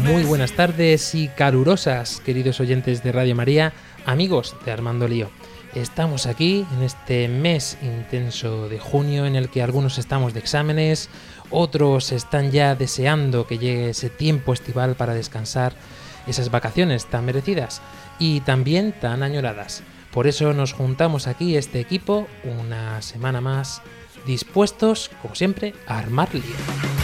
Muy buenas tardes y calurosas, queridos oyentes de Radio María, amigos de Armando Lío. Estamos aquí en este mes intenso de junio en el que algunos estamos de exámenes, otros están ya deseando que llegue ese tiempo estival para descansar, esas vacaciones tan merecidas y también tan añoradas. Por eso nos juntamos aquí este equipo una semana más, dispuestos, como siempre, a armar lío.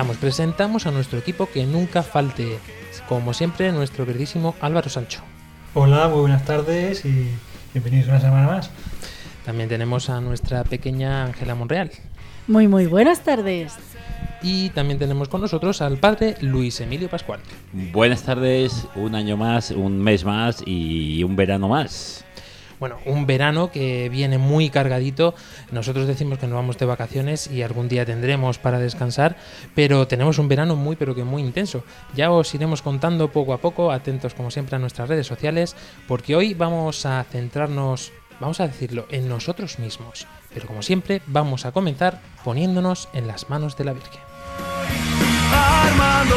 Presentamos, presentamos a nuestro equipo que nunca falte, como siempre, nuestro queridísimo Álvaro Sancho. Hola, muy buenas tardes y bienvenidos una semana más. También tenemos a nuestra pequeña Ángela Monreal. Muy, muy buenas tardes. Y también tenemos con nosotros al padre Luis Emilio Pascual. Buenas tardes, un año más, un mes más y un verano más. Bueno, un verano que viene muy cargadito. Nosotros decimos que nos vamos de vacaciones y algún día tendremos para descansar, pero tenemos un verano muy pero que muy intenso. Ya os iremos contando poco a poco, atentos como siempre a nuestras redes sociales, porque hoy vamos a centrarnos, vamos a decirlo, en nosotros mismos. Pero como siempre, vamos a comenzar poniéndonos en las manos de la Virgen. Armando.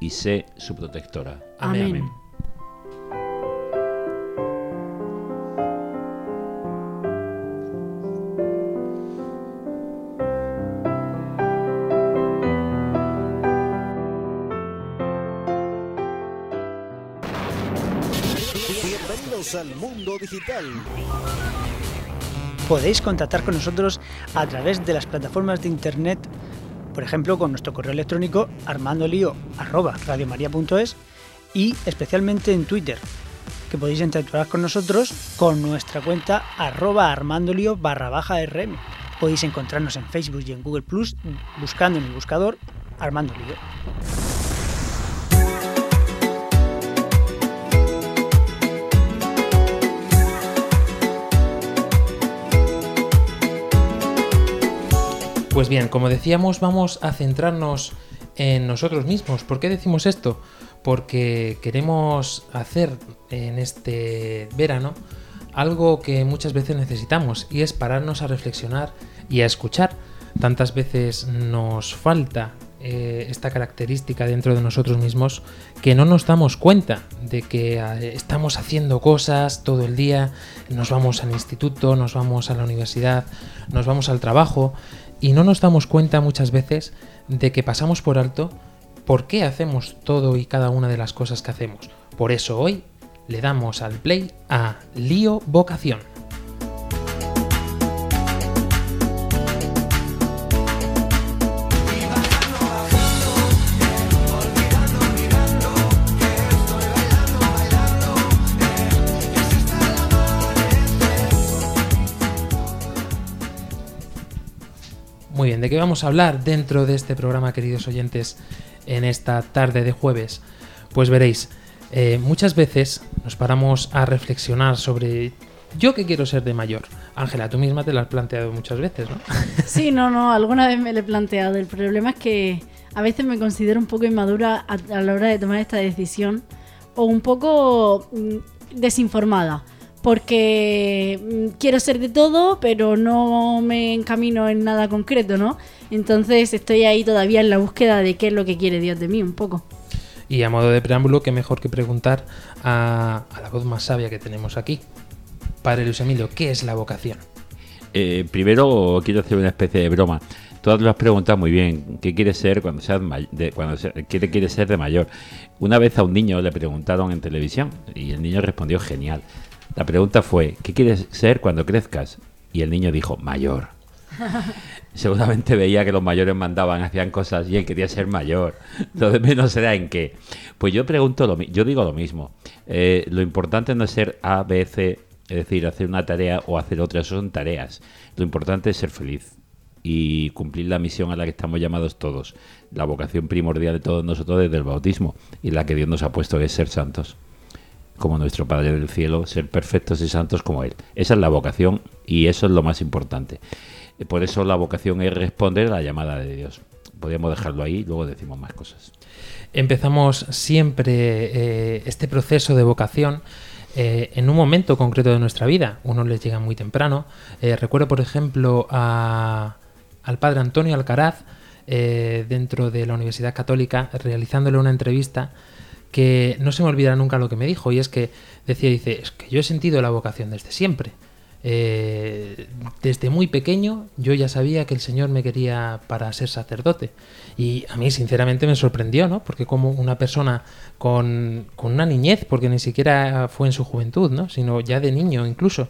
y sé su protectora. Amén. Bienvenidos al mundo digital. Podéis contactar con nosotros a través de las plataformas de internet, por ejemplo con nuestro correo electrónico armandolio@radiomaria.es y especialmente en Twitter, que podéis interactuar con nosotros con nuestra cuenta arroba armandolio barra baja rm. Podéis encontrarnos en Facebook y en Google Plus buscando en el buscador Armando Lío. Pues bien, como decíamos, vamos a centrarnos en nosotros mismos. ¿Por qué decimos esto? Porque queremos hacer en este verano algo que muchas veces necesitamos y es pararnos a reflexionar y a escuchar. Tantas veces nos falta eh, esta característica dentro de nosotros mismos que no nos damos cuenta de que eh, estamos haciendo cosas todo el día, nos vamos al instituto, nos vamos a la universidad, nos vamos al trabajo y no nos damos cuenta muchas veces de que pasamos por alto por qué hacemos todo y cada una de las cosas que hacemos. Por eso hoy le damos al play a Lío Vocación. Muy bien, ¿de qué vamos a hablar dentro de este programa, queridos oyentes, en esta tarde de jueves? Pues veréis, eh, muchas veces nos paramos a reflexionar sobre yo qué quiero ser de mayor. Ángela, tú misma te lo has planteado muchas veces, ¿no? Sí, no, no, alguna vez me lo he planteado. El problema es que a veces me considero un poco inmadura a, la hora de tomar esta decisión o un poco mm, desinformada. Porque mm, quiero ser de todo, pero no me encamino en nada concreto, ¿no? Entonces estoy ahí todavía en la búsqueda de qué es lo que quiere Dios de mí, un poco. Y a modo de preámbulo, qué mejor que preguntar a, a la voz más sabia que tenemos aquí. Padre Luis Emilio, ¿qué es la vocación? Eh, primero quiero hacer una especie de broma. Tú lo has preguntado muy bien. ¿Qué quieres ser cuando seas de, cuando se- qué te quieres ser de mayor? Una vez a un niño le preguntaron en televisión y el niño respondió genial. La pregunta fue ¿qué quieres ser cuando crezcas? Y el niño dijo mayor. Seguramente veía que los mayores mandaban, hacían cosas y él quería ser mayor. Lo de menos era en qué. Pues yo pregunto lo yo digo lo mismo. Eh, lo importante no es ser A, B, C, es decir, hacer una tarea o hacer otra, eso son tareas. Lo importante es ser feliz y cumplir la misión a la que estamos llamados todos. La vocación primordial de todos nosotros desde el bautismo y la que Dios nos ha puesto que es ser santos. Como nuestro Padre del Cielo, ser perfectos y santos como Él. Esa es la vocación y eso es lo más importante. Por eso la vocación es responder a la llamada de Dios. Podríamos dejarlo ahí, luego decimos más cosas. Empezamos siempre eh, este proceso de vocación eh, en un momento concreto de nuestra vida. Unos les llega muy temprano. Eh, recuerdo, por ejemplo, a- al padre Antonio Alcaraz, dentro de la Universidad Católica, realizándole una entrevista que no se me olvidará nunca lo que me dijo, y es que decía, dice, es que yo he sentido la vocación desde siempre. Eh, desde muy pequeño yo ya sabía que el Señor me quería para ser sacerdote. Y a mí sinceramente me sorprendió, ¿no? Porque como una persona con, con una niñez, porque ni siquiera fue en su juventud, ¿no? Sino ya de niño incluso,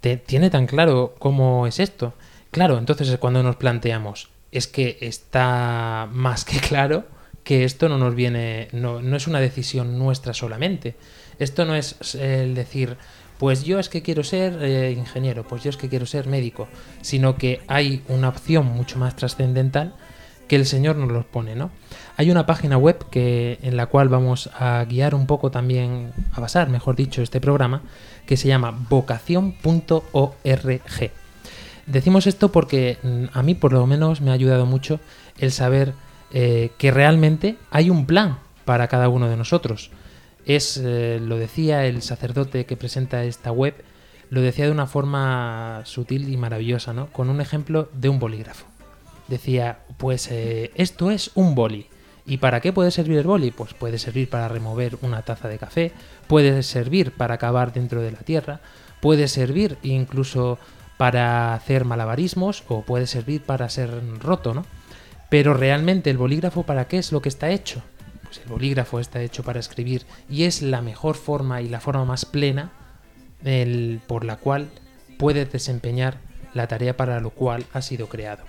te- tiene tan claro cómo es esto. Claro, entonces es cuando nos planteamos, es que está más que claro que esto no nos viene, no, no es una decisión nuestra solamente. Esto no es el decir, pues yo es que quiero ser eh, ingeniero, pues yo es que quiero ser médico, sino que hay una opción mucho más trascendental que el Señor nos los pone, ¿no? Hay una página web que, en la cual vamos a guiar un poco también, a basar, mejor dicho, este programa, que se llama vocación.org. Decimos esto porque mm, a mí por lo menos me ha ayudado mucho el saber eh, que realmente hay un plan para cada uno de nosotros. Es, eh, lo decía el sacerdote que presenta esta web, lo decía de una forma sutil y maravillosa, ¿no? Con un ejemplo de un bolígrafo. Decía, pues eh, esto es un boli. ¿Y para qué puede servir el boli? Pues puede servir para remover una taza de café, puede servir para cavar dentro de la tierra, puede servir incluso para hacer malabarismos o puede servir para ser roto, ¿no? Pero realmente el bolígrafo para qué es lo que está hecho? Pues el bolígrafo está hecho para escribir y es la mejor forma y la forma más plena por la cual puedes desempeñar la tarea para lo cual ha sido creado.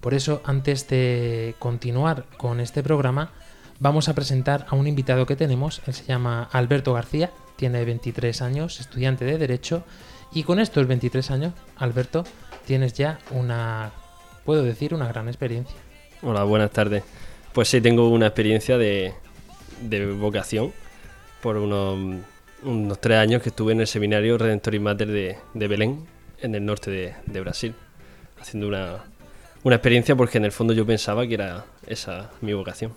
Por eso, antes de continuar con este programa, vamos a presentar a un invitado que tenemos. Él se llama Alberto García, tiene 23 años, estudiante de Derecho, y con estos 23 años, Alberto, tienes ya una, puedo decir, una gran experiencia. Hola, buenas tardes. Pues sí, tengo una experiencia de, de vocación por unos, unos tres años que estuve en el seminario Redentor y Mater de, de Belén, en el norte de, de Brasil, haciendo una, una experiencia porque en el fondo yo pensaba que era esa mi vocación.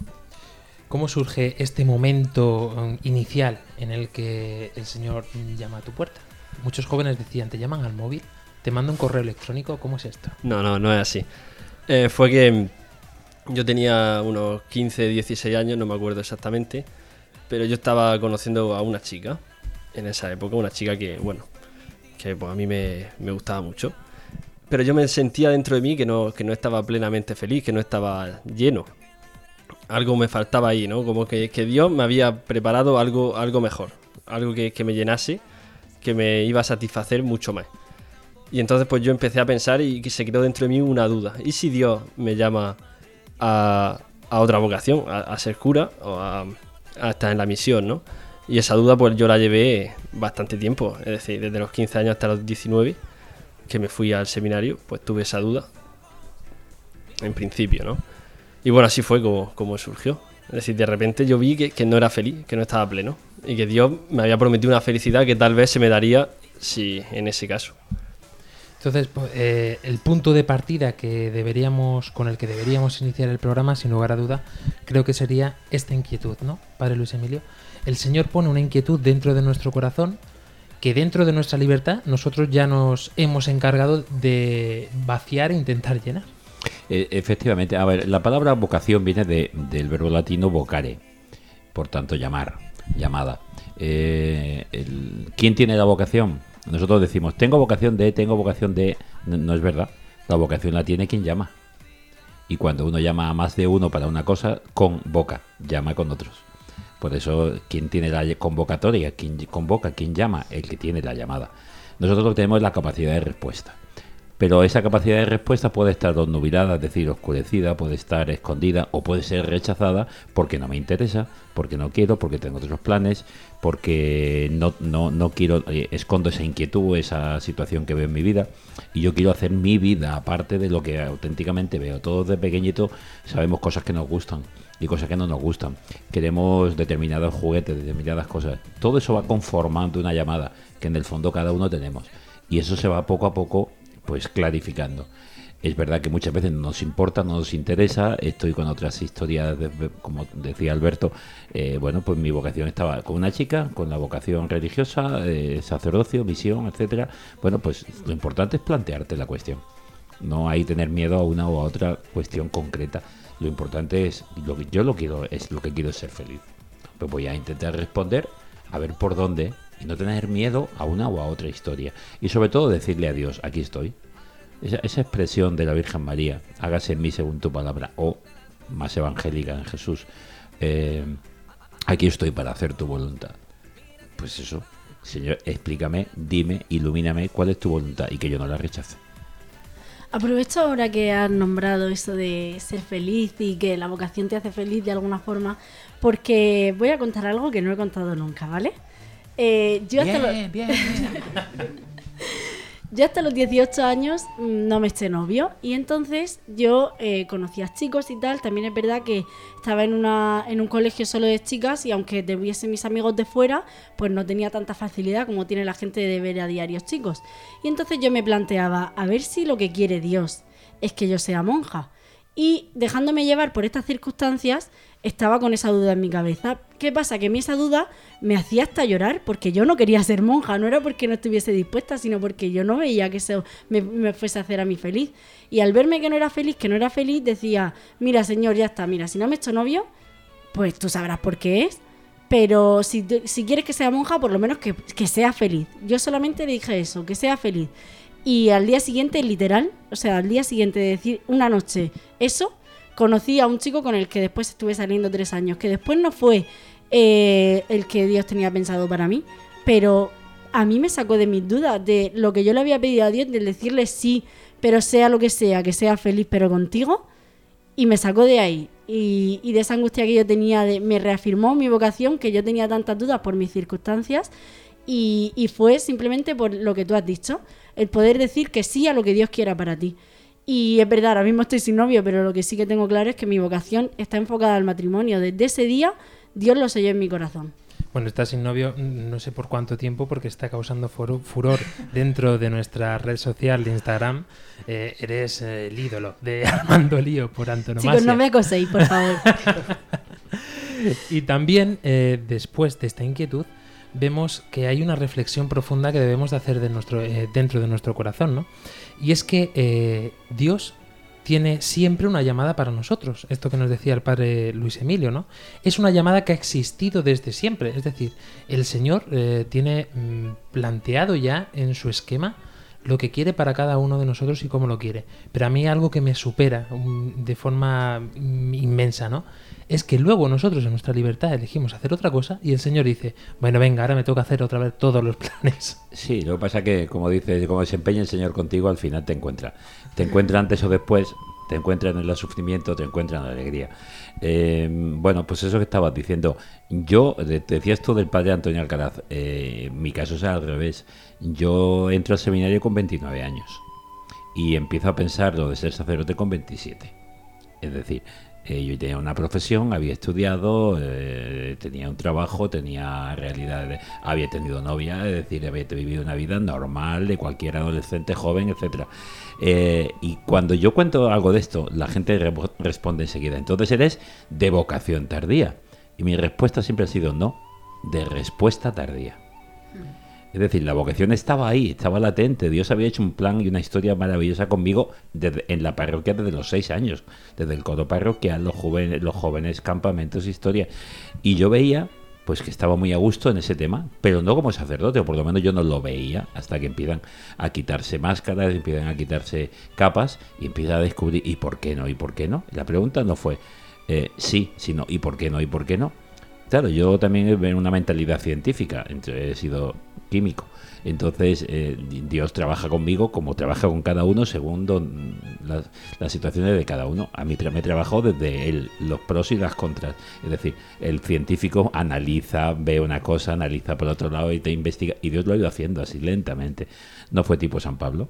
¿Cómo surge este momento um, inicial en el que el Señor llama a tu puerta? Muchos jóvenes decían, te llaman al móvil, te manda un correo electrónico, ¿cómo es esto? No, no, no es así. Eh, fue que yo tenía unos 15, 16 años, no me acuerdo exactamente, pero yo estaba conociendo a una chica en esa época, una chica que, bueno, que pues, a mí me, me gustaba mucho. Pero yo me sentía dentro de mí que no, que no estaba plenamente feliz, que no estaba lleno. Algo me faltaba ahí, ¿no? Como que, que Dios me había preparado algo, algo mejor, algo que, que me llenase, que me iba a satisfacer mucho más. Y entonces pues yo empecé a pensar y que se creó dentro de mí una duda. ¿Y si Dios me llama a, a otra vocación, a, a ser cura o a, a estar en la misión, ¿no? Y esa duda pues yo la llevé bastante tiempo, es decir, desde los 15 años hasta los 19, que me fui al seminario, pues tuve esa duda, en principio, ¿no? Y bueno, así fue como, como surgió. Es decir, de repente yo vi que, que no era feliz, que no estaba pleno, y que Dios me había prometido una felicidad que tal vez se me daría si en ese caso. Entonces, pues, eh, el punto de partida que deberíamos, con el que deberíamos iniciar el programa, sin lugar a duda, creo que sería esta inquietud, ¿no, Padre Luis Emilio? El Señor pone una inquietud dentro de nuestro corazón que dentro de nuestra libertad nosotros ya nos hemos encargado de vaciar e intentar llenar. Eh, efectivamente, a ver, la palabra vocación viene de- del verbo latino vocare, por tanto llamar, llamada. Eh, ¿Quién tiene la vocación? Nosotros decimos, tengo vocación de, tengo vocación de... No, es verdad, la vocación la tiene quien llama. Y cuando uno llama a más de uno para una cosa, convoca, llama con otros. Por eso, ¿quién tiene la convocatoria? ¿Quién convoca? ¿Quién llama? El que tiene la llamada. Nosotros lo tenemos la capacidad de respuesta. Pero esa capacidad de respuesta puede estar obnubilada, es decir, oscurecida, puede estar escondida o puede ser rechazada porque no me interesa, porque no quiero, porque tengo otros planes, porque no, no, no quiero, eh, escondo esa inquietud, esa situación que veo en mi vida y yo quiero hacer mi vida aparte de lo que auténticamente veo. Todos de pequeñito sabemos cosas que nos gustan y cosas que no nos gustan. Queremos determinados juguetes, determinadas cosas. Todo eso va conformando una llamada que en el fondo cada uno tenemos. Y eso se va poco a poco pues clarificando. Es verdad que muchas veces no nos importa, no nos interesa. Estoy con otras historias, como decía Alberto. eh, bueno, pues mi vocación estaba con una chica, con la vocación religiosa, eh, sacerdocio, misión, etcétera. Bueno, pues lo importante es plantearte la cuestión. No hay tener miedo a una o a otra cuestión concreta. Lo importante es lo que yo lo quiero es lo que quiero ser feliz. Pues voy a intentar responder a ver por dónde y no tener miedo a una o a otra historia. Y sobre todo decirle a Dios, aquí estoy. Esa, expresión de la Virgen María, hágase en mí según tu palabra, o más evangélica en Jesús, eh, aquí estoy para hacer tu voluntad. Pues eso, Señor, explícame, dime, ilumíname cuál es tu voluntad y que yo no la rechace. Aprovecho ahora que has nombrado eso de ser feliz y que la vocación te hace feliz de alguna forma, porque voy a contar algo que no he contado nunca, ¿vale? Eh, yo, hasta los, yo hasta los 18 años mm, no me eché novio y entonces yo eh, conocía chicos y tal. También es verdad que estaba en, una, en un colegio solo de chicas y aunque tuviese mis amigos de fuera, pues no tenía tanta facilidad como tiene la gente de ver a diarios chicos. Y entonces yo me planteaba, a ver si lo que quiere Dios es que yo sea monja. Y dejándome llevar por estas circunstancias, estaba con esa duda en mi cabeza. ¿Qué pasa? Que a mí esa duda me hacía hasta llorar porque yo no quería ser monja, no era porque no estuviese dispuesta, sino porque yo no veía que eso me, fuese a hacer a mí feliz. Y al verme que no era feliz, que no era feliz, decía, mira señor, ya está, mira, si no me he hecho novio, pues tú sabrás por qué es. Pero si, si quieres que sea monja, por lo menos que, que sea feliz. Yo solamente le dije eso, que sea feliz. Y al día siguiente, literal, o sea, al día siguiente de decir una noche eso, conocí a un chico con el que después estuve saliendo tres años, que después no fue eh, el que Dios tenía pensado para mí, pero a mí me sacó de mis dudas, de lo que yo le había pedido a Dios, de decirle sí, pero sea lo que sea, que sea feliz, pero contigo, y me sacó de ahí. Y, y de esa angustia que yo tenía, de, me reafirmó mi vocación, que yo tenía tantas dudas por mis circunstancias, y, y fue simplemente por lo que tú has dicho, el poder decir que sí a lo que Dios quiera para ti. Y es verdad, ahora mismo estoy sin novio, pero lo que sí que tengo claro es que mi vocación está enfocada al matrimonio. Desde ese día, Dios lo selló en mi corazón. Bueno, está sin novio mm, no sé por cuánto tiempo porque está causando furor dentro de nuestra red social de Instagram. Eh, eres eh, el ídolo de Armando Lío por antonomasia. Chicos, no me acoséis, por favor. Y también, eh, después de esta inquietud, vemos que hay una reflexión profunda que debemos de hacer de nuestro, eh, dentro de nuestro corazón, ¿no? Y es que eh, Dios tiene siempre una llamada para nosotros. Esto que nos decía el padre Luis Emilio, ¿no? Es una llamada que ha existido desde siempre. Es decir, el Señor eh, tiene mm, planteado ya en su esquema lo que quiere para cada uno de nosotros y cómo lo quiere. Pero a mí algo que me supera mm, de forma mm, inmensa, ¿no? Es que luego nosotros en nuestra libertad elegimos hacer otra cosa y el Señor dice, bueno, venga, ahora me toca hacer otra vez todos los planes. Sí, lo que pasa que, como dices, como se empeña el Señor contigo, al final te encuentra. Te encuentra antes o después, te encuentra en el sufrimiento, te encuentra en la alegría. Eh, bueno, pues eso que estabas diciendo. Yo, de- te decías tú del padre Antonio Alcaraz, eh, mi caso es al revés. Yo entro al seminario con 29 años y empiezo a pensar lo de ser sacerdote con 27. Es decir, Eh, yo tenía una profesión, había estudiado, eh, tenía un trabajo, tenía realidad, de- había tenido novia, es decir, había vivido una vida normal de cualquier adolescente, joven, etcétera. Eh, y cuando yo cuento algo de esto, la gente re- responde enseguida. Entonces eres de vocación tardía. Y mi respuesta siempre ha sido no, de respuesta tardía. Es decir, la vocación estaba ahí, estaba latente. Dios había hecho un plan y una historia maravillosa conmigo desde- en la parroquia desde los seis años, desde el coro parroquial, los jóvenes, los jóvenes campamentos, historia. Y yo veía, pues que estaba muy a gusto en ese tema, pero no como sacerdote, o por lo menos yo no lo veía hasta que empiezan a quitarse máscaras, empiezan a quitarse capas y empieza a descubrir ¿y por qué no? ¿y por qué no? La pregunta no fue eh, sí, sino ¿y por qué no? ¿y por qué no? Claro, yo también he una mentalidad científica, he sido químico. Entonces, eh, Dios trabaja conmigo como trabaja con cada uno según don- las, situaciones de cada uno. A mí me trabajó desde el- los pros y las contras. Es decir, el científico analiza, ve una cosa, analiza por otro lado y te investiga. Y Dios lo ha ido haciendo así lentamente. No fue tipo San Pablo,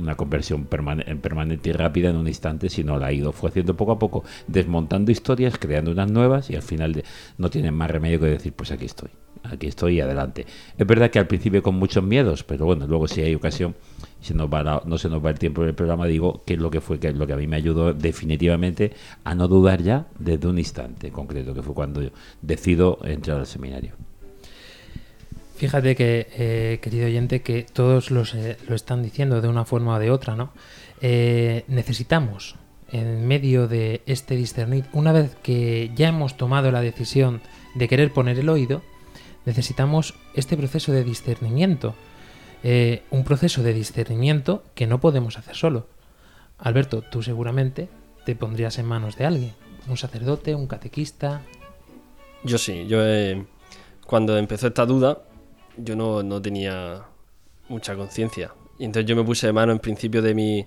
una conversión permane- permanente y rápida en un instante, sino la ha ido, fue haciendo poco a poco, desmontando historias, creando unas nuevas y al final no tienen más remedio que decir, pues aquí estoy, aquí estoy y adelante. Es verdad que al principio con muchos miedos, pero bueno, luego si hay ocasión, si nos va la- no se nos va el tiempo del programa, digo que es lo que fue, que es lo que a mí me ayudó definitivamente a no dudar ya desde un instante concreto, que fue cuando yo decido entrar al seminario. Fíjate que, eh, querido oyente, que todos los, eh, lo están diciendo de una forma o de otra, ¿no? Eh, necesitamos, en medio de este discernir, una vez que ya hemos tomado la decisión de querer poner el oído, necesitamos este proceso de discernimiento. Un proceso de discernimiento que no podemos hacer solo. Alberto, tú seguramente te pondrías en manos de alguien, un sacerdote, un catequista. Yo sí, yo cuando empezó esta duda, yo no, no tenía mucha conciencia. Y entonces yo me puse de mano en principio de, mi,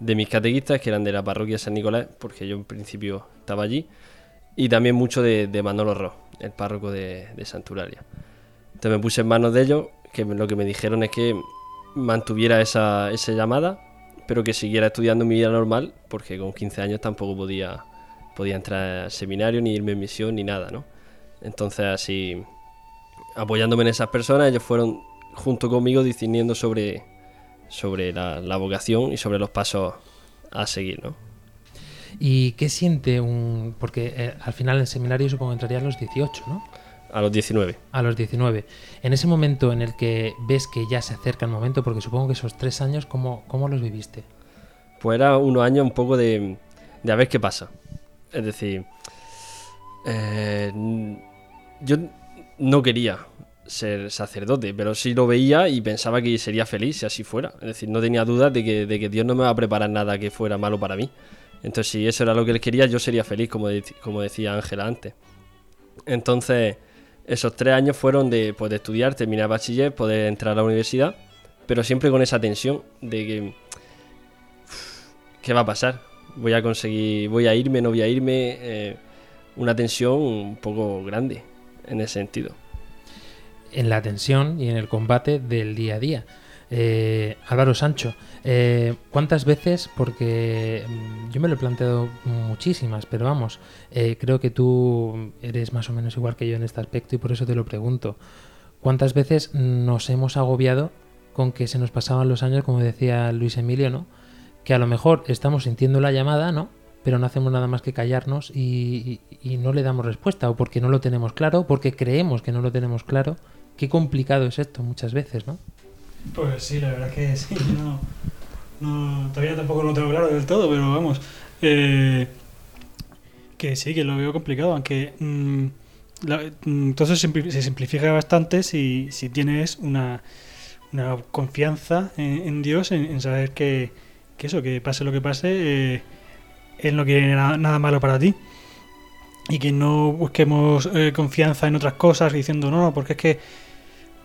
de mis catequistas, que eran de la parroquia San Nicolás, porque yo en principio estaba allí, y también mucho de, de Manolo Ro, el párroco de, de Santuralia. Entonces me puse en manos de ellos, que lo que me dijeron es que mantuviera esa, esa llamada, pero que siguiera estudiando mi vida normal, porque con 15 años tampoco podía, podía entrar al seminario, ni irme en misión, ni nada, ¿no? Entonces así, apoyándome en esas personas, ellos fueron junto conmigo discerniendo sobre, sobre la, la vocación y sobre los pasos a seguir, ¿no? ¿Y qué siente un...? Porque eh, al final el seminario supongo que entraría a los 18, ¿no? A los 19. A los 19. En ese momento en el que ves que ya se acerca el momento, porque supongo que esos tres años, ¿cómo, cómo los viviste? Pues era unos años un poco de, de a ver qué pasa. Es decir, eh, yo no quería ser sacerdote, pero sí lo veía y pensaba que sería feliz si así fuera. Es decir, no tenía dudas de que, de que Dios no me va a preparar nada que fuera malo para mí. Entonces, si eso era lo que él quería, yo sería feliz, como, como decía Ángela antes. Entonces, esos tres años fueron de, pues, estudiar, terminar bachiller, poder entrar a la universidad, pero siempre con esa tensión de que ¿qué va a pasar? Voy a conseguir, voy a irme, no voy a irme, eh, una tensión un poco grande en ese sentido. En la tensión y en el combate del día a día. Eh, Álvaro Sancho, eh, ¿cuántas veces? Porque mm, yo me lo he planteado muchísimas, pero vamos, eh, creo que tú eres más o menos igual que yo en este aspecto y por eso te lo pregunto. ¿Cuántas veces nos hemos agobiado con que se nos pasaban los años, como decía Luis Emilio, ¿no? Que a lo mejor estamos sintiendo la llamada, ¿no? Pero no hacemos nada más que callarnos y, no le damos respuesta, o porque no lo tenemos claro, porque creemos que no lo tenemos claro. Qué complicado es esto muchas veces, ¿no? Pues sí, la verdad es que sí. No, todavía tampoco lo tengo claro del todo, pero vamos. eh, que sí, que lo veo complicado, aunque mm, la- mm, todo se, simpli- se simplifica bastante si, tienes una, confianza en, Dios, en, en saber que, que eso, que pase lo que pase, eh, Él no quiere na- nada malo para ti. Y que no busquemos eh, confianza en otras cosas diciendo, no, no, porque es que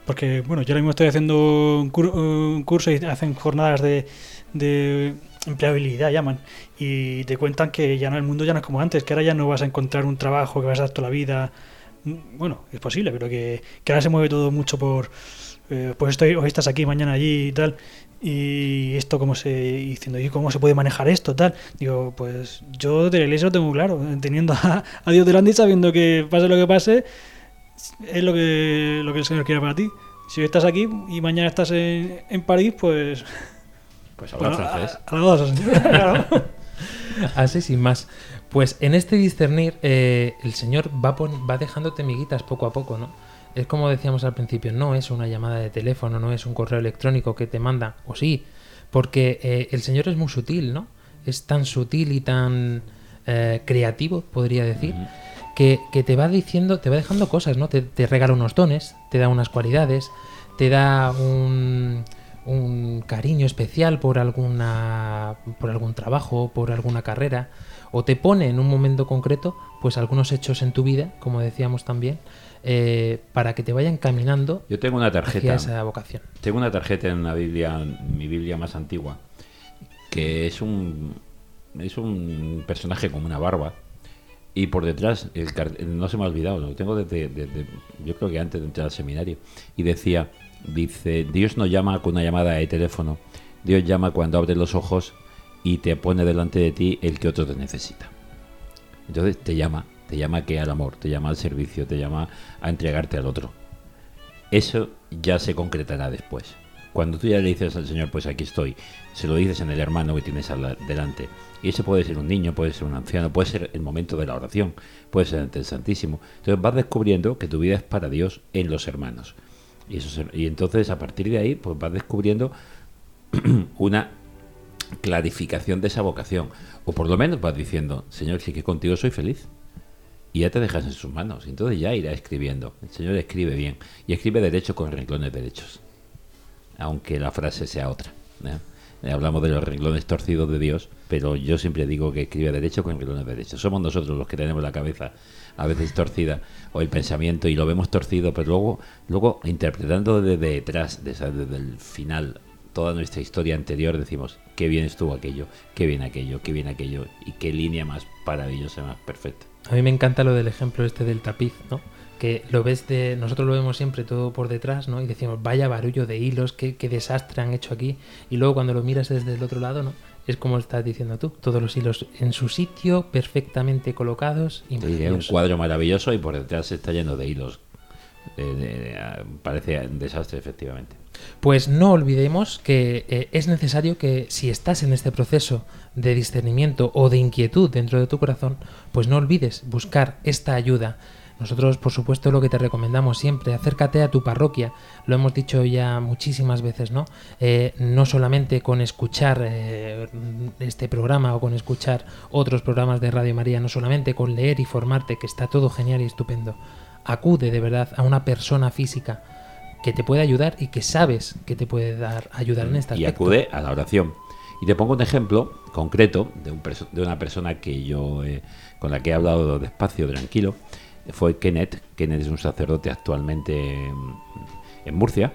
porque, bueno, yo ahora mismo estoy haciendo un, cur- un curso y hacen jornadas de, de empleabilidad, llaman. Y te cuentan que ya no el mundo ya no es como antes, que ahora ya no vas a encontrar un trabajo que vas a dar toda la vida. Mm, Bueno, es posible, pero que, que ahora se mueve todo mucho por eh, pues estoy, hoy estás aquí, mañana allí y tal, y esto cómo se, diciendo, ¿y cómo se puede manejar esto, tal? Digo, pues yo de la iglesia lo tengo muy claro, teniendo a, a Dios delante y sabiendo que pase lo que pase, es lo que, lo que el Señor quiere para ti. Si hoy estás aquí y mañana estás en, en París, pues... Pues habla bueno, francés. a- claro. Así sin más. Pues en este discernir, eh, el Señor va, pon- va dejándote miguitas poco a poco, ¿no? Es como decíamos al principio, no es una llamada de teléfono, no es un correo electrónico que te manda, o sí, porque eh, el Señor es muy sutil, ¿no? Es tan sutil y tan eh, creativo, podría decir, que, que te va diciendo, te va dejando cosas, ¿no? Te, te regala unos dones, te da unas cualidades, te da un, un cariño especial por alguna por algún trabajo, por alguna carrera, o te pone en un momento concreto, pues algunos hechos en tu vida, como decíamos también, eh, para que te vayan caminando Yo tengo una hacia tarjeta. esa vocación. Tengo una tarjeta en una Biblia, mi Biblia más antigua, que es un es un personaje con una barba y por detrás el no se me ha olvidado, lo tengo desde, desde- yo creo que antes de entrar al seminario y decía, dice, Dios no llama con una llamada de teléfono, Dios llama cuando abre los ojos y te pone delante de ti el que otro te necesita. Entonces te llama, te llama que al amor, te llama al servicio, te llama a entregarte al otro. Eso ya se concretará después. Cuando tú ya le dices al Señor, pues aquí estoy, se lo dices en el hermano que tienes delante. Y ese puede ser un niño, puede ser un anciano, puede ser el momento de la oración, puede ser ante el Santísimo. Entonces vas descubriendo que tu vida es para Dios en los hermanos. Y, eso y entonces a partir de ahí, pues vas descubriendo una clarificación de esa vocación. O por lo menos vas diciendo, Señor, si que contigo soy feliz. Y ya te dejas en sus manos. Entonces ya irá escribiendo. El Señor escribe bien. Y escribe derecho con renglones derechos. Aunque la frase sea otra. ¿eh? Eh, Hablamos de los renglones torcidos de Dios, pero yo siempre digo que escribe derecho con renglones derechos. Somos nosotros los que tenemos la cabeza a veces torcida o el pensamiento y lo vemos torcido, pero luego, luego interpretando desde detrás, desde, desde el final, toda nuestra historia anterior, decimos qué bien estuvo aquello, qué bien aquello, qué bien aquello y qué línea más maravillosa, más perfecta. A mí me encanta lo del ejemplo este del tapiz, ¿no? Que lo ves de. Nosotros lo vemos siempre todo por detrás, ¿no? Y decimos, vaya barullo de hilos, qué, qué desastre han hecho aquí. Y luego cuando lo miras desde el otro lado, ¿no? Es como estás diciendo tú, todos los hilos en su sitio, perfectamente colocados y diré un cuadro maravilloso y por detrás está lleno de hilos. Eh, parece un desastre, efectivamente. Pues no olvidemos que eh, es necesario que si estás en este proceso de discernimiento o de inquietud dentro de tu corazón, pues no olvides buscar esta ayuda. Nosotros, por supuesto, lo que te recomendamos siempre, acércate a tu parroquia. Lo hemos dicho ya muchísimas veces, ¿no? Eh, no solamente con escuchar eh, este programa o con escuchar otros programas de Radio María, no solamente con leer y formarte, que está todo genial y estupendo. Acude de verdad a una persona física que te puede ayudar y que sabes que te puede dar ayudar en este y aspecto. acude a la oración. Y te pongo un ejemplo concreto de, un de una persona que yo eh, con la que he hablado despacio, tranquilo. Fue Kenneth. Kenneth es un sacerdote actualmente en, Murcia.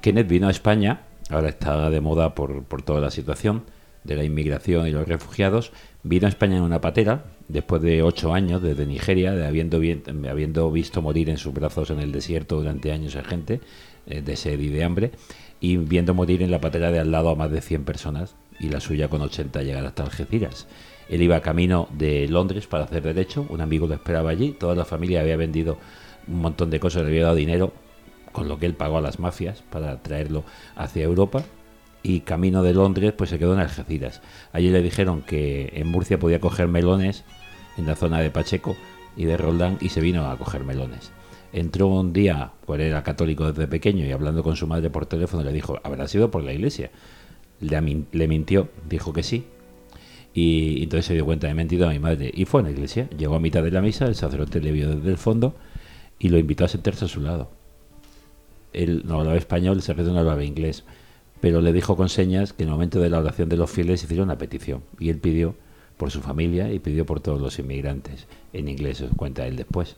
Kenneth vino a España, ahora está de moda por, por toda la situación de la inmigración y los refugiados. Vino a España en una patera, después de ocho años desde Nigeria, de habiendo, habiendo visto morir en sus brazos en el desierto durante años a gente eh, de sed y de hambre, y viendo morir en la patera de al lado a más de 100 personas, y la suya con 80 llegar hasta Algeciras. Él iba camino de Londres para hacer derecho, un amigo lo esperaba allí, toda la familia había vendido un montón de cosas, le había dado dinero, con lo que él pagó a las mafias para traerlo hacia Europa y camino de Londres pues se quedó en Algeciras. Allí le dijeron que en Murcia podía coger melones en la zona de Pacheco y de Roldán y se vino a coger melones. Entró un día, pues era católico desde pequeño y hablando con su madre por teléfono le dijo, habrá sido por la iglesia. Le, mintió, dijo que sí. Y entonces se dio cuenta de mentido a mi madre. Y fue a la iglesia. Llegó a mitad de la misa, el sacerdote le vio desde el fondo y lo invitó a sentarse a su lado él no hablaba español, el sacerdote no hablaba inglés, pero le dijo con señas que en el momento de la oración de los fieles hicieron una petición y él pidió por su familia y pidió por todos los inmigrantes en inglés, se cuenta él después.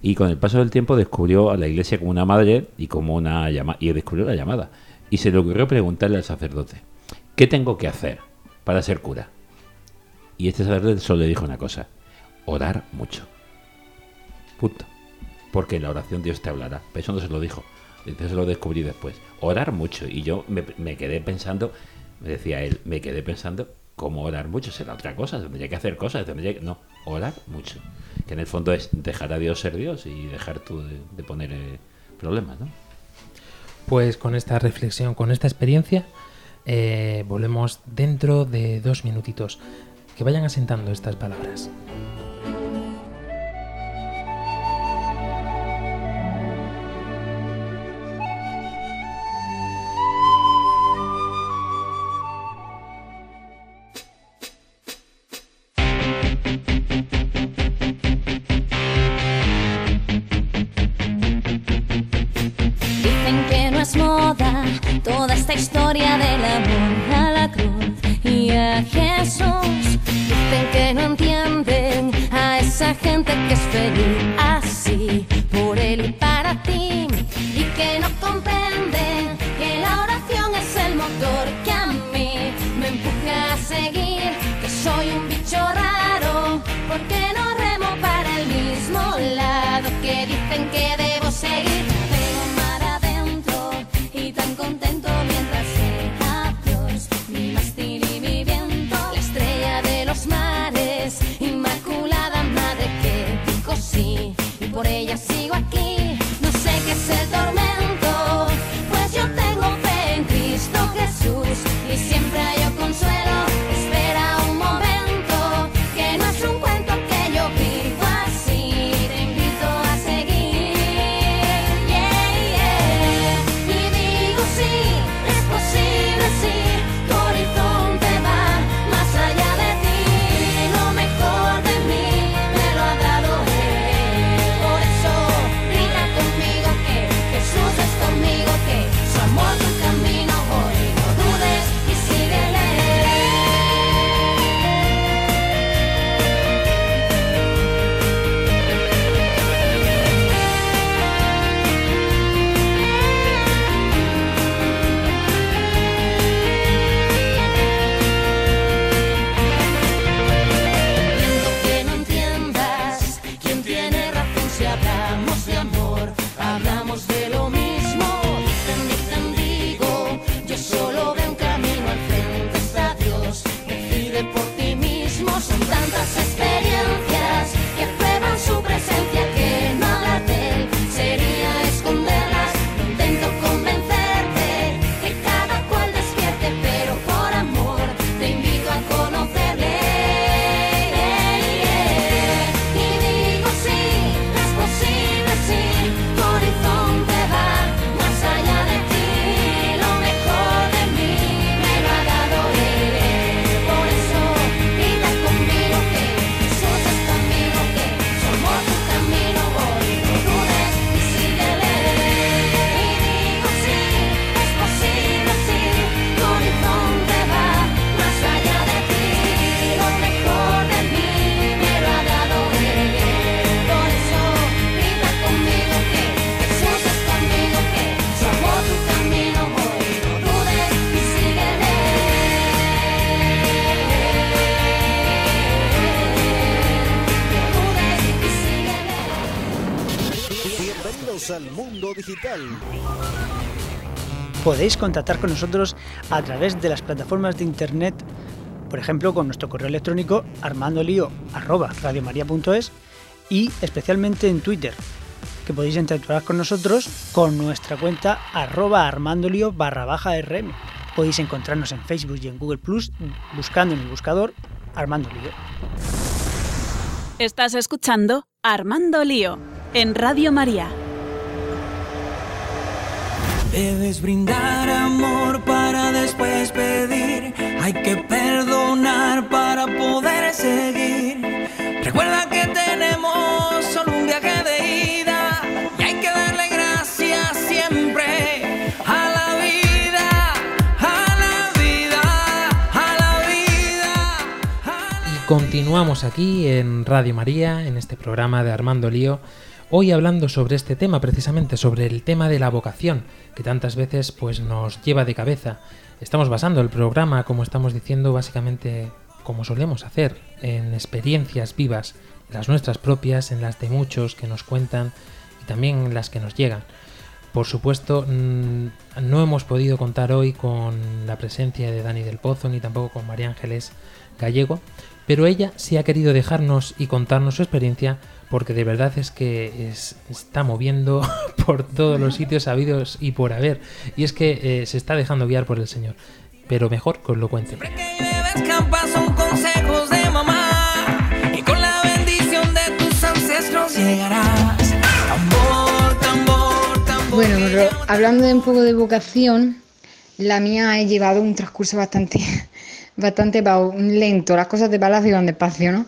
Y con el paso del tiempo descubrió a la iglesia como una madre y como una llama y descubrió la llamada. Y se le ocurrió preguntarle al sacerdote, ¿qué tengo que hacer para ser cura? Y este sacerdote solo le dijo una cosa, orar mucho. Punto. Porque en la oración Dios te hablará. Pero eso no se lo dijo. Entonces lo descubrí después. Orar mucho. Y yo me, me quedé pensando, me decía él, me quedé pensando, ¿cómo orar mucho? Será otra cosa, tendría que hacer cosas, tendría que... No, orar mucho. Que en el fondo es dejar a Dios ser Dios y dejar tú de, de poner eh, problemas, ¿no? Pues con esta reflexión, con esta experiencia, eh, volvemos dentro de dos minutitos. Que vayan asentando estas palabras. Esta historia del amor a la cruz y a Jesús. Dicen que no entienden a esa gente que es feliz digital. Podéis contactar con nosotros a través de las plataformas de internet, por ejemplo con nuestro correo electrónico armandolio@radiomaria.es y especialmente en Twitter, que podéis interactuar con nosotros con nuestra cuenta arroba armandolio barra baja rm. Podéis encontrarnos en Facebook y en Google Plus buscando en el buscador Armando Lío. Estás escuchando Armando Lío en Radio María. Debes brindar amor para después pedir. Hay que perdonar para poder seguir. Recuerda que tenemos solo un viaje de ida y hay que darle gracias siempre a la vida, a la vida, a la vida. Y continuamos aquí en Radio María, en este programa de Armando Lío, hoy hablando sobre este tema, precisamente sobre el tema de la vocación, que tantas veces pues nos lleva de cabeza. Estamos basando el programa, como estamos diciendo, básicamente como solemos hacer, en experiencias vivas, las nuestras propias, en las de muchos que nos cuentan y también en las que nos llegan. Por supuesto, mm, no hemos podido contar hoy con la presencia de Dani del Pozo ni tampoco con María Ángeles Gallego, pero ella sí ha querido dejarnos y contarnos su experiencia porque de verdad es que es- está moviendo por todos los sitios habidos y por haber. Y es que eh, se está dejando guiar por el Señor. Pero mejor que os lo cuente. Escampa son consejos de mamá y con la bendición de tus ancestros llegarás. Tambor, tambor, tambor. Bueno, pero hablando de un poco de vocación, la mía he llevado un transcurso bastante, bastante lento. Las cosas de palacio van despacio, ¿no?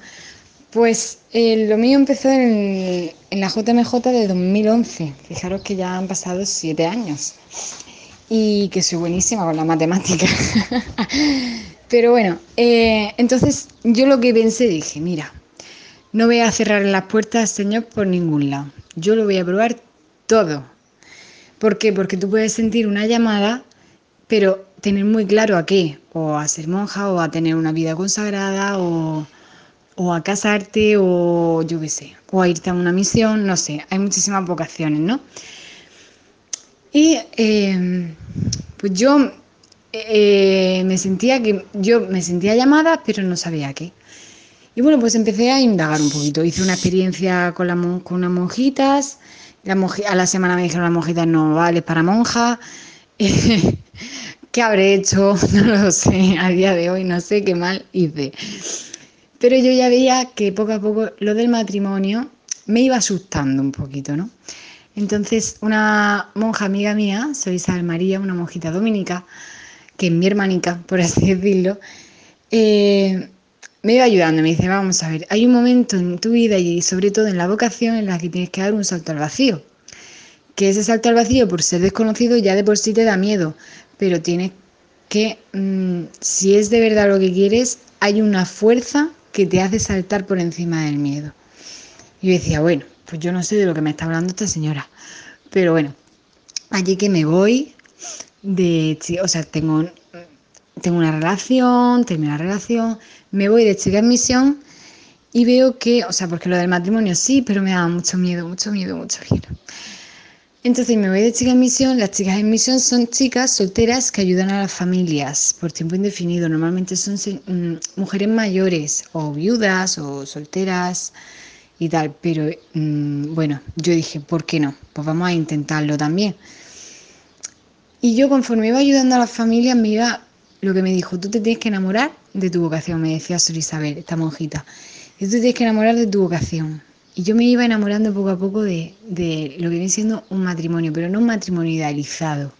Pues eh, lo mío empezó en, la JMJ de 2011. Fijaros que ya han pasado siete años. Y que soy buenísima con la matemática. Pero bueno, eh, entonces yo lo que pensé, dije, mira, no voy a cerrar las puertas, Señor, por ningún lado. Yo lo voy a probar todo. ¿Por qué? Porque tú puedes sentir una llamada, pero tener muy claro a qué. O a ser monja, o a tener una vida consagrada, o, o a casarte, o yo qué sé, o a irte a una misión, no sé. Hay muchísimas vocaciones, ¿no? Y eh, pues yo eh, me sentía que yo me sentía llamada, pero no sabía qué. Y bueno, pues empecé a indagar un poquito. Hice una experiencia con, la con unas monjitas. La monji- a la semana me dijeron las monjitas no vales para monja. ¿Qué habré hecho? No lo sé. A día de hoy no sé qué mal hice. Pero yo ya veía que poco a poco lo del matrimonio me iba asustando un poquito, ¿no? Entonces, una monja amiga mía, soy Isabel María, una monjita dominica, que es mi hermanica, por así decirlo, eh, me iba ayudando. Me dice, vamos a ver, hay un momento en tu vida y sobre todo en la vocación en la que tienes que dar un salto al vacío. Que ese salto al vacío, por ser desconocido, ya de por sí te da miedo, pero tienes que, mm, si es de verdad lo que quieres, hay una fuerza que te hace saltar por encima del miedo. Y yo decía, bueno, pues yo no sé de lo que me está hablando esta señora, pero bueno, allí que me voy, de, o sea, tengo, tengo una relación, termino la relación, me voy de chica en misión y veo que, o sea, porque lo del matrimonio sí, pero me daba mucho miedo, mucho miedo, mucho miedo. Entonces me voy de chica en misión. Las chicas en misión son chicas solteras que ayudan a las familias por tiempo indefinido. Normalmente son mm, mujeres mayores o viudas o solteras y tal. Pero mm, bueno, yo dije, ¿por qué no? Pues vamos a intentarlo también. Y yo conforme iba ayudando a las familias me iba, lo que me dijo, tú te tienes que enamorar de tu vocación, me decía Sor Isabel, esta monjita. Tú te tienes que enamorar de tu vocación. Y yo me iba enamorando poco a poco de, de lo que viene siendo un matrimonio, pero no un matrimonio idealizado.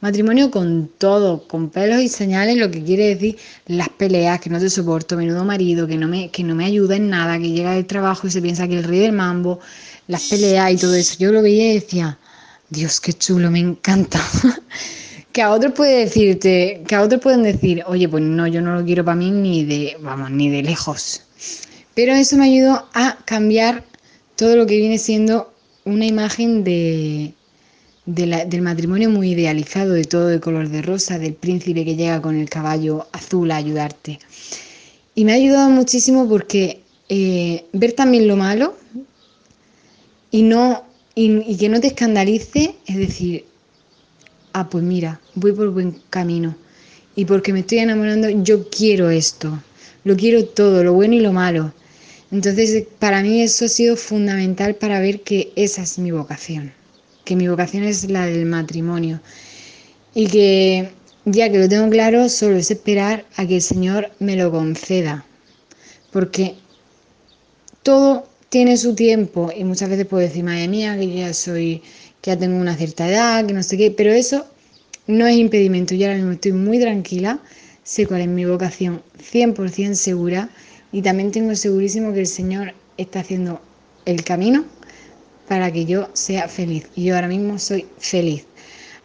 Matrimonio con todo, con pelos y señales, lo que quiere decir las peleas, que no te soporto, menudo marido, que no me, que no me ayuda en nada, que llega del trabajo y se piensa que el rey del mambo, las peleas y todo eso. Yo lo veía y decía, Dios, qué chulo, me encanta. que a otros puede decirte, que a otros pueden decir, oye, pues no, yo no lo quiero para mí ni de, vamos, ni de lejos. Pero eso me ayudó a cambiar todo lo que viene siendo una imagen de, del matrimonio muy idealizado, de todo de color de rosa, del príncipe que llega con el caballo azul a ayudarte. Y me ha ayudado muchísimo porque eh, ver también lo malo y, no, y, y que no te escandalice, es decir, ah, pues mira, voy por buen camino. Y porque me estoy enamorando, yo quiero esto. Lo quiero todo, lo bueno y lo malo. Entonces, para mí eso ha sido fundamental para ver que esa es mi vocación. Que mi vocación es la del matrimonio. Y que ya que lo tengo claro, solo es esperar a que el Señor me lo conceda. Porque todo tiene su tiempo y muchas veces puedo decir, madre mía, que ya soy, que ya tengo una cierta edad, que no sé qué, pero eso no es impedimento. Yo ahora mismo estoy muy tranquila, sé cuál es mi vocación 100% segura y también tengo segurísimo que el Señor está haciendo el camino para que yo sea feliz. Y yo ahora mismo soy feliz.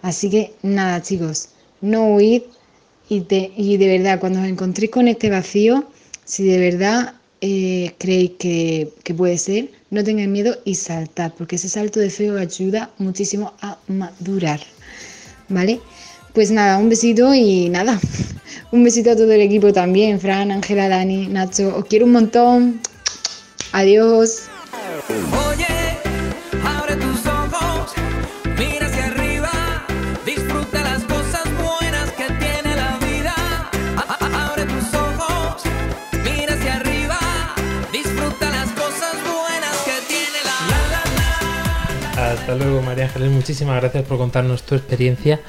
Así que nada, chicos, no huid y, te- y de verdad, cuando os encontréis con este vacío, si de verdad eh, creéis que, que puede ser, no tengáis miedo y saltad, porque ese salto de fe os ayuda muchísimo a madurar. ¿Vale? Pues nada, un besito y nada. Un besito a todo el equipo también, Fran, Ángela, Dani, Nacho. Os quiero un montón. Adiós. Oye, abre tus ojos, mira hacia arriba, disfruta las cosas buenas que tiene la vida. A abre tus ojos, mira hacia arriba, disfruta las cosas buenas que tiene la vida. Hasta luego, María Ángeles. Muchísimas gracias por contarnos tu experiencia.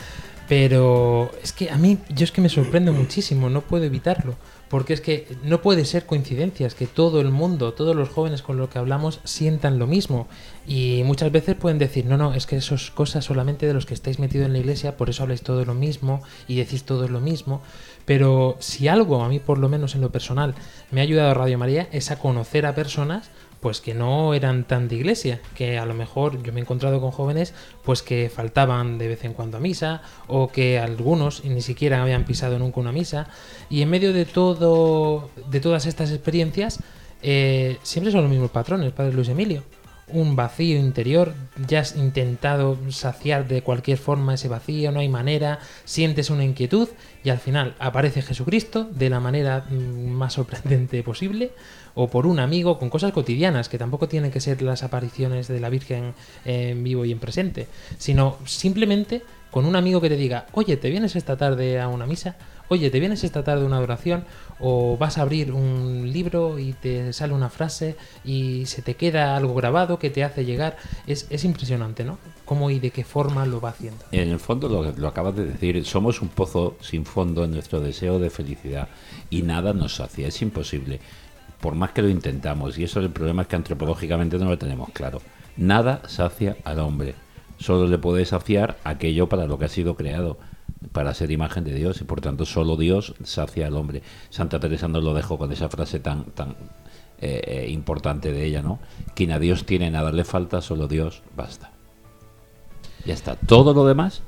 Pero es que a mí, yo es que me sorprende muchísimo, no puedo evitarlo. Porque es que no puede ser coincidencias que todo el mundo, todos los jóvenes con los que hablamos sientan lo mismo. Y muchas veces pueden decir, no, no, es que eso es cosas solamente de los que estáis metidos en la iglesia, por eso habláis todo lo mismo y decís todo lo mismo. Pero si algo, a mí por lo menos en lo personal, me ha ayudado Radio María es a conocer a personas pues que no eran tan de iglesia, que a lo mejor yo me he encontrado con jóvenes pues que faltaban de vez en cuando a misa o que algunos ni siquiera habían pisado nunca una misa y en medio de todo de todas estas experiencias eh, siempre son los mismos patrones, Padre Luis Emilio. Un vacío interior, ya has intentado saciar de cualquier forma ese vacío, no hay manera, sientes una inquietud y al final aparece Jesucristo de la manera mm, más sorprendente posible o por un amigo con cosas cotidianas, que tampoco tienen que ser las apariciones de la Virgen en vivo y en presente, sino simplemente con un amigo que te diga, oye, ¿te vienes esta tarde a una misa? Oye, ¿te vienes esta tarde a una oración? O vas a abrir un libro y te sale una frase y se te queda algo grabado que te hace llegar. Es, es impresionante, ¿no? Cómo y de qué forma lo va haciendo. En el fondo lo, lo acabas de decir, somos un pozo sin fondo en nuestro deseo de felicidad y nada nos sacia, es imposible por más que lo intentamos, y eso es el problema es que antropológicamente no lo tenemos claro. Nada sacia al hombre. Solo le puede saciar aquello para lo que ha sido creado, para ser imagen de Dios, y por tanto solo Dios sacia al hombre. Santa Teresa nos lo dejó con esa frase tan, tan eh, importante de ella, ¿no? Quien a Dios tiene nada le falta, solo Dios basta. Ya está. Todo lo demás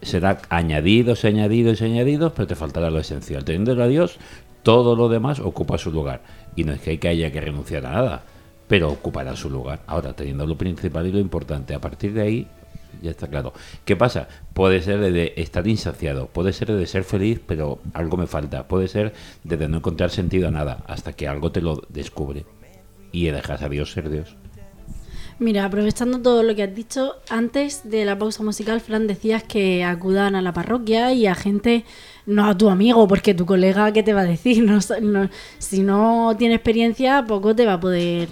será añadidos, añadidos, añadidos, pero te faltará lo esencial. Teniendo a Dios, todo lo demás ocupa su lugar. Y no es que haya que renunciar a nada, pero ocupará su lugar. Ahora, teniendo lo principal y lo importante, a partir de ahí ya está claro. ¿Qué pasa? Puede ser de estar insaciado, puede ser de ser feliz, pero algo me falta, puede ser de no encontrar sentido a nada, hasta que algo te lo descubre y dejas a Dios ser Dios. Mira, aprovechando todo lo que has dicho, antes de la pausa musical, Fran, decías que acudan a la parroquia y a gente, no a tu amigo, porque tu colega, ¿qué te va a decir? No, no- si no tiene experiencia, poco te va a poder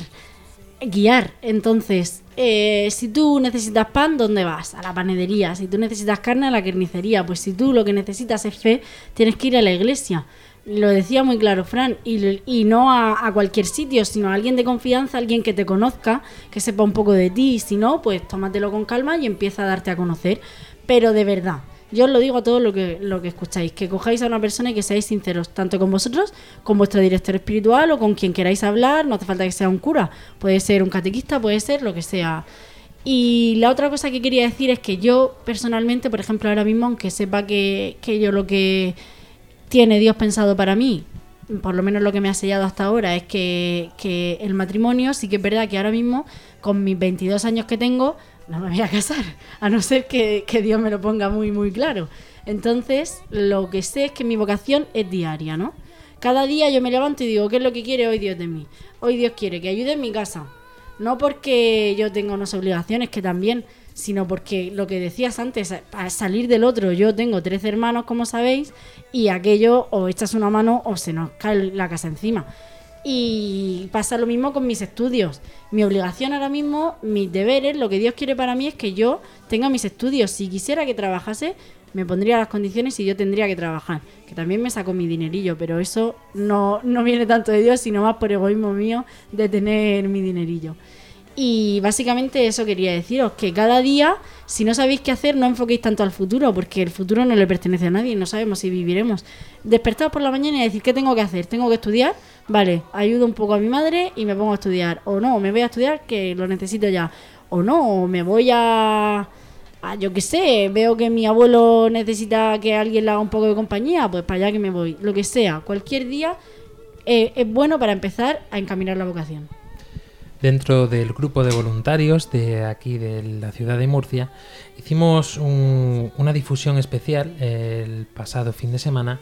guiar. Entonces, eh, si tú necesitas pan, ¿dónde vas? A la panadería. Si tú necesitas carne, a la carnicería. Pues si tú lo que necesitas es fe, tienes que ir a la iglesia. Lo decía muy claro Fran, y, y no a, a cualquier sitio, sino a alguien de confianza, alguien que te conozca, que sepa un poco de ti. Y si no, pues tómatelo con calma y empieza a darte a conocer. Pero de verdad, yo os lo digo a todos lo que, lo que escucháis, que cojáis a una persona y que seáis sinceros, tanto con vosotros, con vuestro director espiritual o con quien queráis hablar, no hace falta que sea un cura, puede ser un catequista, puede ser lo que sea. Y la otra cosa que quería decir es que yo personalmente, por ejemplo, ahora mismo, aunque sepa que, que yo lo que tiene Dios pensado para mí, por lo menos lo que me ha sellado hasta ahora, es que, el matrimonio, sí que es verdad que ahora mismo, con mis 22 años que tengo, no me voy a casar, a no ser que, que Dios me lo ponga muy, muy claro. Entonces, lo que sé es que mi vocación es diaria, ¿no? Cada día yo me levanto y digo, ¿qué es lo que quiere hoy Dios de mí? Hoy Dios quiere que ayude en mi casa. No porque yo tenga unas obligaciones que también, sino porque lo que decías antes, para salir del otro, yo tengo 13 hermanos, como sabéis, y aquello o echas una mano o se nos cae la casa encima. Y pasa lo mismo con mis estudios. Mi obligación ahora mismo, mis deberes, lo que Dios quiere para mí es que yo tenga mis estudios. Si quisiera que trabajase, me pondría las condiciones y yo tendría que trabajar. Que también me saco mi dinerillo, pero eso no, no viene tanto de Dios, sino más por egoísmo mío de tener mi dinerillo. Y básicamente eso quería deciros, que cada día, si no sabéis qué hacer, no enfoquéis tanto al futuro, porque el futuro no le pertenece a nadie, no sabemos si viviremos. Despertaos por la mañana y decir, ¿qué tengo que hacer? ¿Tengo que estudiar? Vale, ayudo un poco a mi madre y me pongo a estudiar. O no, me voy a estudiar que lo necesito ya. O no, me voy a... a yo qué sé, veo que mi abuelo necesita que alguien le haga un poco de compañía, pues para allá que me voy. Lo que sea, cualquier día eh, es bueno para empezar a encaminar la vocación. Dentro del grupo de voluntarios de aquí de la ciudad de Murcia, hicimos un- una difusión especial el pasado fin de semana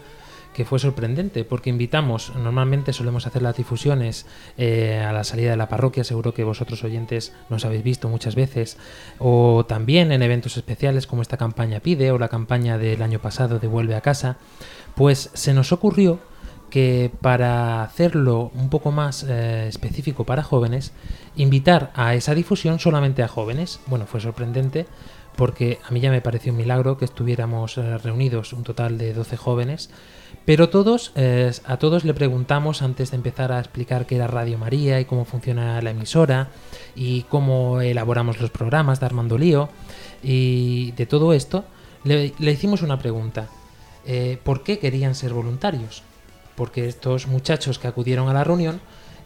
que fue sorprendente porque invitamos, normalmente solemos hacer las difusiones eh, a la salida de la parroquia, seguro que vosotros oyentes nos habéis visto muchas veces, o también en eventos especiales como esta campaña Pide o la campaña del año pasado de Vuelve a casa, pues se nos ocurrió que para hacerlo un poco más eh, específico para jóvenes, invitar a esa difusión solamente a jóvenes. Bueno, fue sorprendente porque a mí ya me pareció un milagro que estuviéramos eh, reunidos un total de 12 jóvenes, pero todos, eh, a todos le preguntamos antes de empezar a explicar qué era Radio María y cómo funciona la emisora y cómo elaboramos los programas de Armando Lío y de todo esto, le, hicimos una pregunta. ¿Por qué querían ser voluntarios? Porque estos muchachos que acudieron a la reunión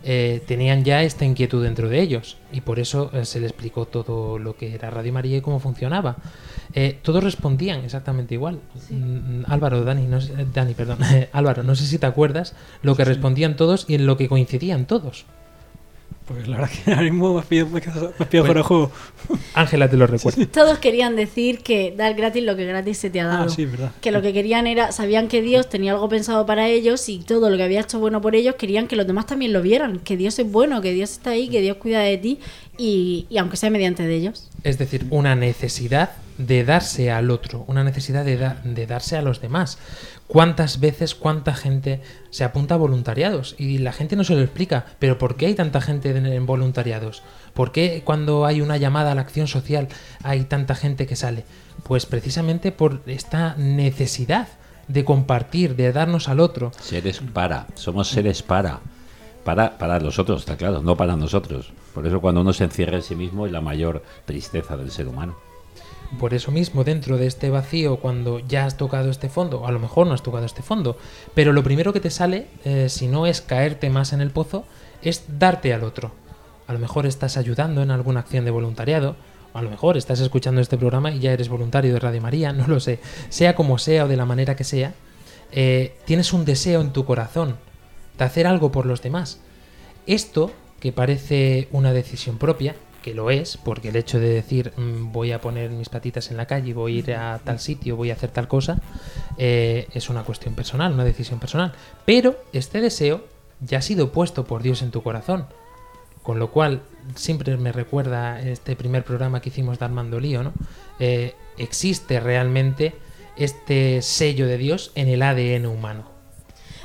eh, tenían ya esta inquietud dentro de ellos y por eso eh, se les explicó todo lo que era Radio María y cómo funcionaba. Eh, todos respondían exactamente igual. Mm, Álvaro, Dani, no sé- Dani, perdón, Álvaro, no sé si te acuerdas lo que respondían todos y en lo que coincidían todos. Pues la verdad que ahora mismo me has pillado, me has pillado Bueno, juego. Ángela te lo recuerda. Todos querían decir que dar gratis lo que gratis se te ha dado. Ah, sí, verdad. Que lo que querían era, sabían que Dios tenía algo pensado para ellos y todo lo que había hecho bueno por ellos, querían que los demás también lo vieran, que Dios es bueno, que Dios está ahí, que Dios cuida de ti y, y aunque sea mediante de ellos. Es decir, una necesidad de darse al otro, una necesidad de, da- de darse a los demás. ¿Cuántas veces, cuánta gente se apunta a voluntariados? Y la gente no se lo explica, pero ¿por qué hay tanta gente en, voluntariados? ¿Por qué cuando hay una llamada a la acción social hay tanta gente que sale? Pues precisamente por esta necesidad de compartir, de darnos al otro. Seres para, somos seres para. Para, para los otros, está claro, no para nosotros. Por eso cuando uno se encierra en sí mismo es la mayor tristeza del ser humano. Por eso mismo, dentro de este vacío, cuando ya has tocado este fondo, a lo mejor no has tocado este fondo, pero lo primero que te sale, eh, si no es caerte más en el pozo, es darte al otro. A lo mejor estás ayudando en alguna acción de voluntariado, a lo mejor estás escuchando este programa y ya eres voluntario de Radio María, no lo sé. Sea como sea o de la manera que sea, eh, tienes un deseo en tu corazón de hacer algo por los demás. Esto, que parece una decisión propia, que lo es, porque el hecho de decir mm, voy a poner mis patitas en la calle, voy a ir a tal sitio, voy a hacer tal cosa, eh, es una cuestión personal, una decisión personal. Pero este deseo ya ha sido puesto por Dios en tu corazón. Con lo cual, siempre me recuerda este primer programa que hicimos de Armando Lío, ¿no? Eh, existe realmente este sello de Dios en el ADN humano.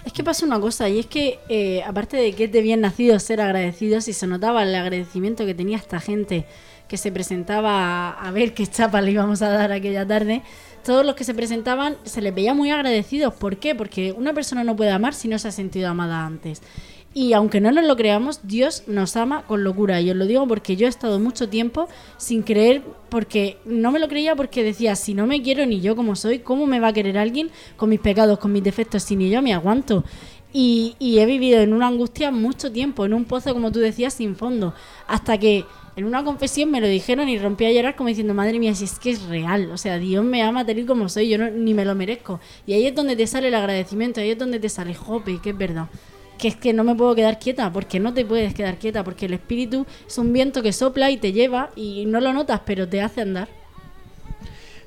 Es que pasa una cosa, y es que eh, aparte de que es de bien nacido ser agradecidos, y se notaba el agradecimiento que tenía esta gente que se presentaba a, a ver qué chapa le íbamos a dar aquella tarde, todos los que se presentaban se les veía muy agradecidos. ¿Por qué? Porque una persona no puede amar si no se ha sentido amada antes. Y aunque no nos lo creamos, Dios nos ama con locura. Y os lo digo porque yo he estado mucho tiempo sin creer, porque no me lo creía porque decía, si no me quiero ni yo como soy, ¿cómo me va a querer alguien con mis pecados, con mis defectos, si ni yo me aguanto? Y, he vivido en una angustia mucho tiempo, en un pozo, como tú decías, sin fondo. Hasta que en una confesión me lo dijeron y rompí a llorar como diciendo, madre mía, si es que es real. O sea, Dios me ama tal y como soy, yo no- ni me lo merezco. Y ahí es donde te sale el agradecimiento, ahí es donde te sale jope, que es verdad que es que no me puedo quedar quieta, porque no te puedes quedar quieta, porque el espíritu es un viento que sopla y te lleva y no lo notas, pero te hace andar.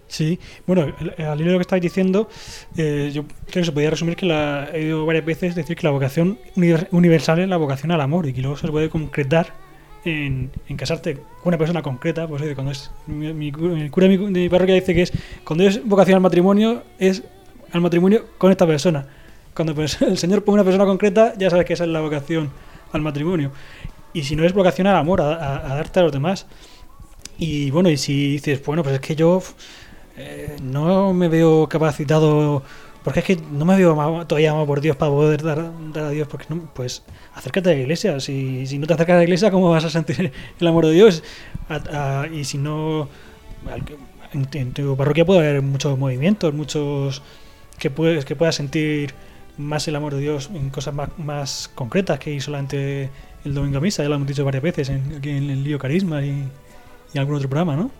Sí, bueno, al hilo de lo que estáis diciendo, eh, yo creo que se podría resumir que la, he oído varias veces decir que la vocación univer- universal es la vocación al amor y que luego se puede concretar en, en casarte con una persona concreta. Pues cuando es mi, mi el cura de mi, de mi parroquia dice que es cuando es vocación al matrimonio es al matrimonio con esta persona. Cuando pues, el Señor pone una persona concreta, ya sabes que esa es la vocación al matrimonio. Y si no es vocación al amor, a, a- a darte a los demás. Y bueno, y si dices, bueno, pues es que yo eh, no me veo capacitado, porque es que no me veo todavía amado por Dios para poder dar, dar a Dios, porque no, pues acércate a la iglesia. Si, si no te acercas a la iglesia, ¿cómo vas a sentir el amor de Dios? Y si no, en, en tu parroquia puede haber muchos movimientos, muchos que puedes que puedas sentir más el amor de Dios en cosas más, más concretas que solamente el domingo a misa, ya lo hemos dicho varias veces en, aquí en el lío carisma y, y algún otro programa, ¿no?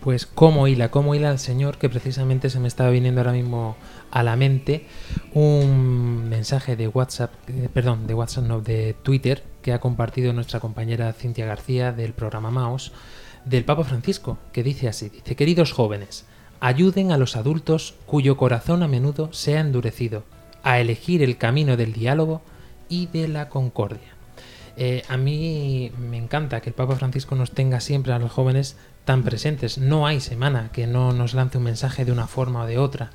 Pues cómo hila, cómo hila el Señor, que precisamente se me estaba viniendo ahora mismo a la mente un mensaje de WhatsApp, eh, perdón, de WhatsApp no, de Twitter, que ha compartido nuestra compañera Cintia García del programa Maos, del Papa Francisco, que dice así, dice, queridos jóvenes, ayuden a los adultos cuyo corazón a menudo se ha endurecido a elegir el camino del diálogo y de la concordia. Eh, a mí me encanta que el Papa Francisco nos tenga siempre a los jóvenes tan presentes. No hay semana que no nos lance un mensaje de una forma o de otra.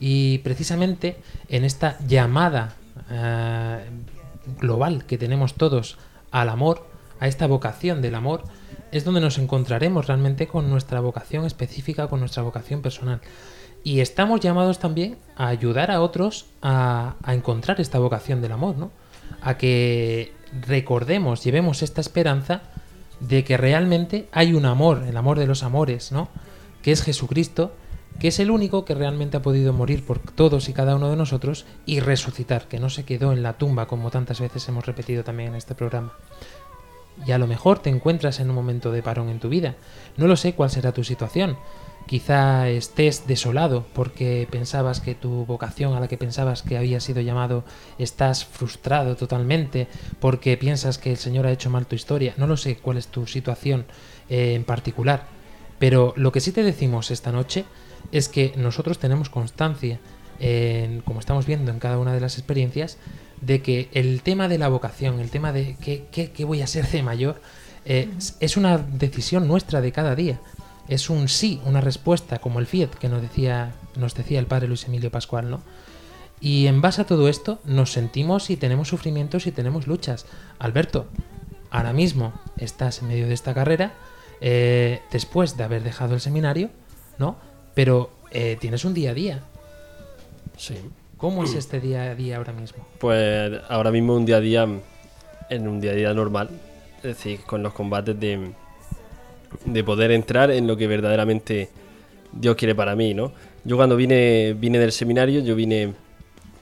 Y precisamente en esta llamada eh, global que tenemos todos al amor, a esta vocación del amor, es donde nos encontraremos realmente con nuestra vocación específica, con nuestra vocación personal. Y estamos llamados también a ayudar a otros a, a encontrar esta vocación del amor, ¿no? A que recordemos, llevemos esta esperanza de que realmente hay un amor, el amor de los amores, ¿no? Que es Jesucristo, que es el único que realmente ha podido morir por todos y cada uno de nosotros y resucitar, que no se quedó en la tumba como tantas veces hemos repetido también en este programa. Y a lo mejor te encuentras en un momento de parón en tu vida. No lo sé cuál será tu situación. Quizá estés desolado porque pensabas que tu vocación a la que pensabas que había sido llamado estás frustrado totalmente porque piensas que el Señor ha hecho mal tu historia. No lo sé cuál es tu situación eh, en particular. Pero lo que sí te decimos esta noche es que nosotros tenemos constancia, en- como estamos viendo en cada una de las experiencias, de que el tema de la vocación, el tema de qué, qué- qué voy a ser de mayor, eh, es una decisión nuestra de cada día. Es un sí, una respuesta, como el Fiat que nos decía, nos decía el padre Luis Emilio Pascual, ¿no? Y en base a todo esto nos sentimos y tenemos sufrimientos y tenemos luchas. Alberto, ahora mismo estás en medio de esta carrera, eh, después de haber dejado el seminario, ¿no? Pero eh, tienes un día a día. Sí. ¿Cómo es este día a día ahora mismo? Pues ahora mismo un día a día, en un día a día normal, es decir, con los combates de, de poder entrar en lo que verdaderamente Dios quiere para mí, ¿no? Yo cuando vine, vine del seminario, yo vine,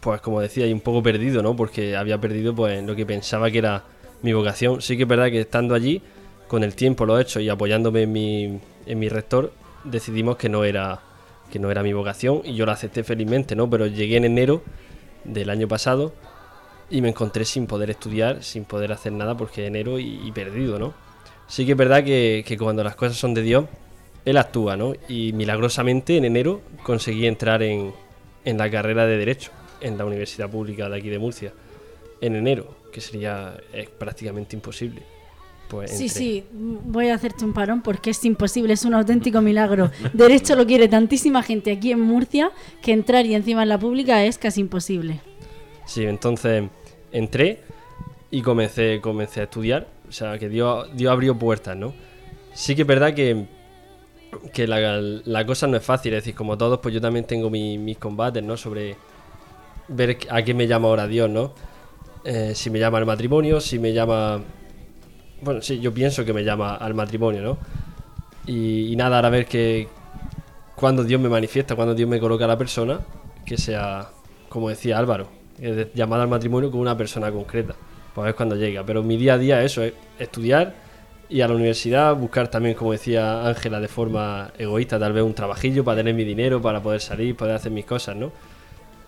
pues como decía, y un poco perdido, ¿no? Porque había perdido pues lo que pensaba que era mi vocación. Sí que es verdad que estando allí, con el tiempo lo he hecho y apoyándome en mi, en mi rector, decidimos que no era que no era mi vocación y yo lo acepté felizmente, ¿no? Pero llegué en enero del año pasado y me encontré sin poder estudiar, sin poder hacer nada porque enero y perdido, ¿no? Sí que es verdad que, que cuando las cosas son de Dios, Él actúa, ¿no? Y milagrosamente en enero conseguí entrar en, en la carrera de Derecho en la Universidad Pública de aquí de Murcia. En enero, que sería prácticamente imposible. Pues Sí, sí, voy a hacerte un parón porque es imposible, es un auténtico milagro. Derecho lo quiere tantísima gente aquí en Murcia que entrar y encima en la pública es casi imposible. Sí, entonces entré y comencé, comencé a estudiar. O sea, que Dios, Dios abrió puertas, ¿no? Sí que es verdad que, que la, la cosa no es fácil. Es decir, como todos, pues yo también tengo mi- mis combates, ¿no? Sobre ver a qué me llama ahora Dios, ¿no? Eh, si me llama al matrimonio, si me llama... Bueno, sí, yo pienso que me llama al matrimonio, ¿no? Y, nada, ahora ver que cuando Dios me manifiesta, cuando Dios me coloca a la persona, que sea, como decía Álvaro, llamada al matrimonio como una persona concreta. Pues ver cuando llega. Pero mi día a día es eso, es estudiar y a la universidad buscar también, como decía Ángela, de forma egoísta, tal vez un trabajillo para tener mi dinero, para poder salir, poder hacer mis cosas, ¿no?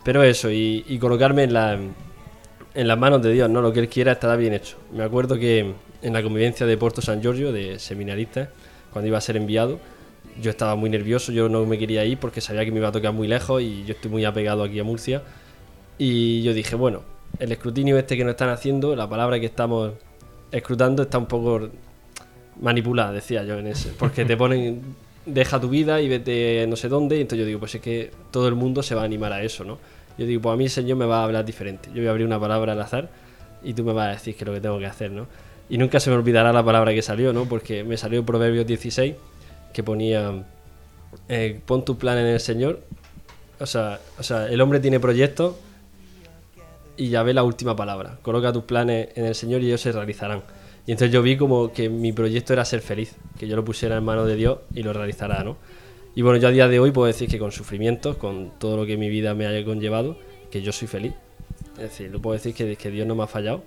Pero eso, y, colocarme en, la, en las manos de Dios, ¿no? Lo que Él quiera estará bien hecho. Me acuerdo que en la convivencia de Porto San Giorgio, de seminaristas, cuando iba a ser enviado, yo estaba muy nervioso, yo no me quería ir porque sabía que me iba a tocar muy lejos y yo estoy muy apegado aquí a Murcia. Y yo dije, bueno, el escrutinio este que nos están haciendo, la palabra que estamos escrutando está un poco manipulada, decía yo en ese. Porque te ponen, deja tu vida y vete no sé dónde. Y entonces yo digo, pues es que todo el mundo se va a animar a eso, ¿no? Yo digo, pues a mí el Señor me va a hablar diferente. Yo voy a abrir una palabra al azar y tú me vas a decir que es lo que tengo que hacer, ¿no? Y nunca se me olvidará la palabra que salió, ¿no? Porque me salió Proverbios 16 que ponía, eh, pon tu plan en el Señor. O sea, o sea, el hombre tiene proyectos y ya ve la última palabra. Coloca tus planes en el Señor y ellos se realizarán. Y entonces yo vi como que mi proyecto era ser feliz, que yo lo pusiera en manos de Dios y lo realizará, ¿no? Y bueno, yo a día de hoy puedo decir que con sufrimientos, con todo lo que mi vida me haya conllevado, que yo soy feliz. Es decir, lo puedo decir que, que Dios no me ha fallado,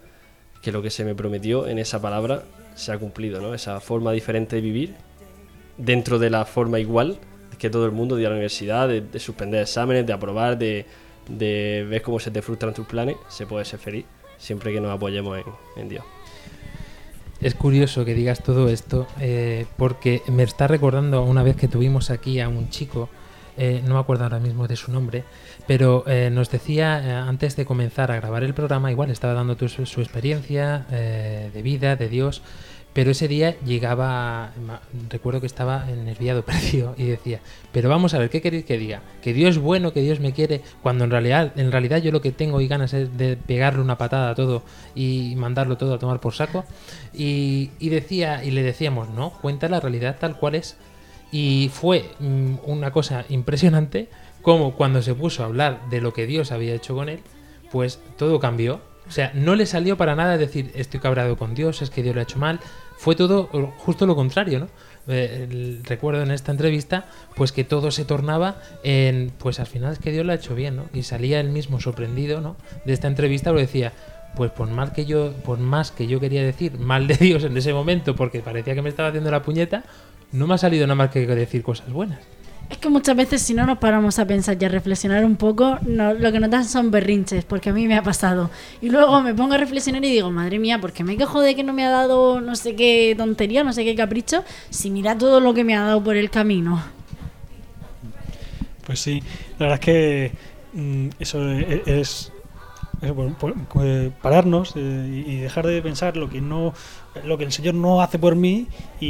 que lo que se me prometió en esa palabra se ha cumplido, ¿no? Esa forma diferente de vivir, dentro de la forma igual que todo el mundo de a la universidad, de suspender exámenes, de aprobar, de, de ver cómo se te frustran tus planes, se puede ser feliz siempre que nos apoyemos en, Dios. Es curioso que digas todo esto eh, porque me está recordando una vez que tuvimos aquí a un chico, eh, no me acuerdo ahora mismo de su nombre, pero eh, nos decía antes de comenzar a grabar el programa, igual estaba dando tu- su, experiencia de vida, de Dios, Pero ese día llegaba, recuerdo que estaba nerviado, perdido, y decía, pero vamos a ver, ¿qué queréis que diga? Que Dios es bueno, que Dios me quiere, cuando en realidad, en realidad yo lo que tengo y ganas es de pegarle una patada a todo y mandarlo todo a tomar por saco. Y, y decía, y le decíamos, no, cuenta la realidad tal cual es. Y fue mm, una cosa impresionante como cuando se puso a hablar de lo que Dios había hecho con él, pues todo cambió. O sea, no le salió para nada decir estoy cabrado con Dios, es que Dios lo ha hecho mal. Fue todo justo lo contrario, ¿no? Eh, recuerdo en esta entrevista, pues que todo se tornaba en, pues al final es que Dios lo ha hecho bien, ¿no? Y salía él mismo sorprendido, ¿no? De esta entrevista, lo decía, pues por mal que yo, por más que yo quería decir mal de Dios en ese momento, porque parecía que me estaba haciendo la puñeta, no me ha salido nada más que decir cosas buenas. Es que muchas veces si no nos paramos a pensar y a reflexionar un poco, no- lo que nos dan son berrinches, porque a mí me ha pasado. Y luego me pongo a reflexionar y digo, madre mía, ¿por qué me quejo de que no me ha dado no sé qué tontería, no sé qué capricho, si mira todo lo que me ha dado por el camino? Pues sí, la verdad es que mm, eso es, es por- por- eh, pararnos eh, y dejar de pensar lo que no lo que el Señor no hace por mí y,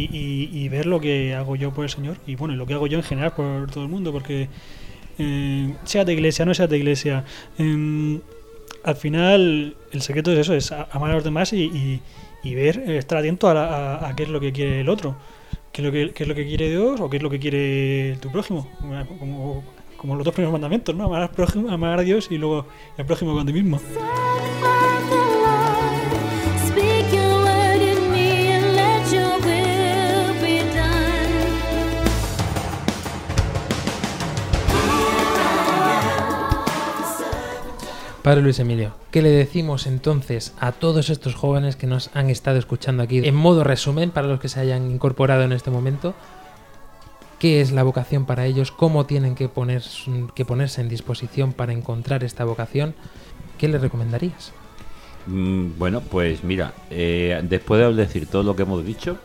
y- ver lo que hago yo por el Señor y bueno, lo que hago yo en general por todo el mundo, porque eh, sea de iglesia, no sea de iglesia, em, al final el secreto es eso, es amar a los demás y, y- ver, eh, estar atento a, la- a- qué es lo que quiere el otro, qué es lo que, qué es lo que quiere Dios o qué es lo que quiere tu prójimo, como los dos primeros mandamientos, ¿no? Amar, al prójimo, amar a Dios y luego al prójimo con ti mismo. Padre Luis Emilio, ¿qué le decimos entonces a todos estos jóvenes que nos han estado escuchando aquí? En modo resumen, para los que se hayan incorporado en este momento, ¿qué es la vocación para ellos? ¿Cómo tienen que, poner, que ponerse en disposición para encontrar esta vocación? ¿Qué les recomendarías? Mm, Bueno, pues mira, eh, después de decir todo lo que hemos dicho,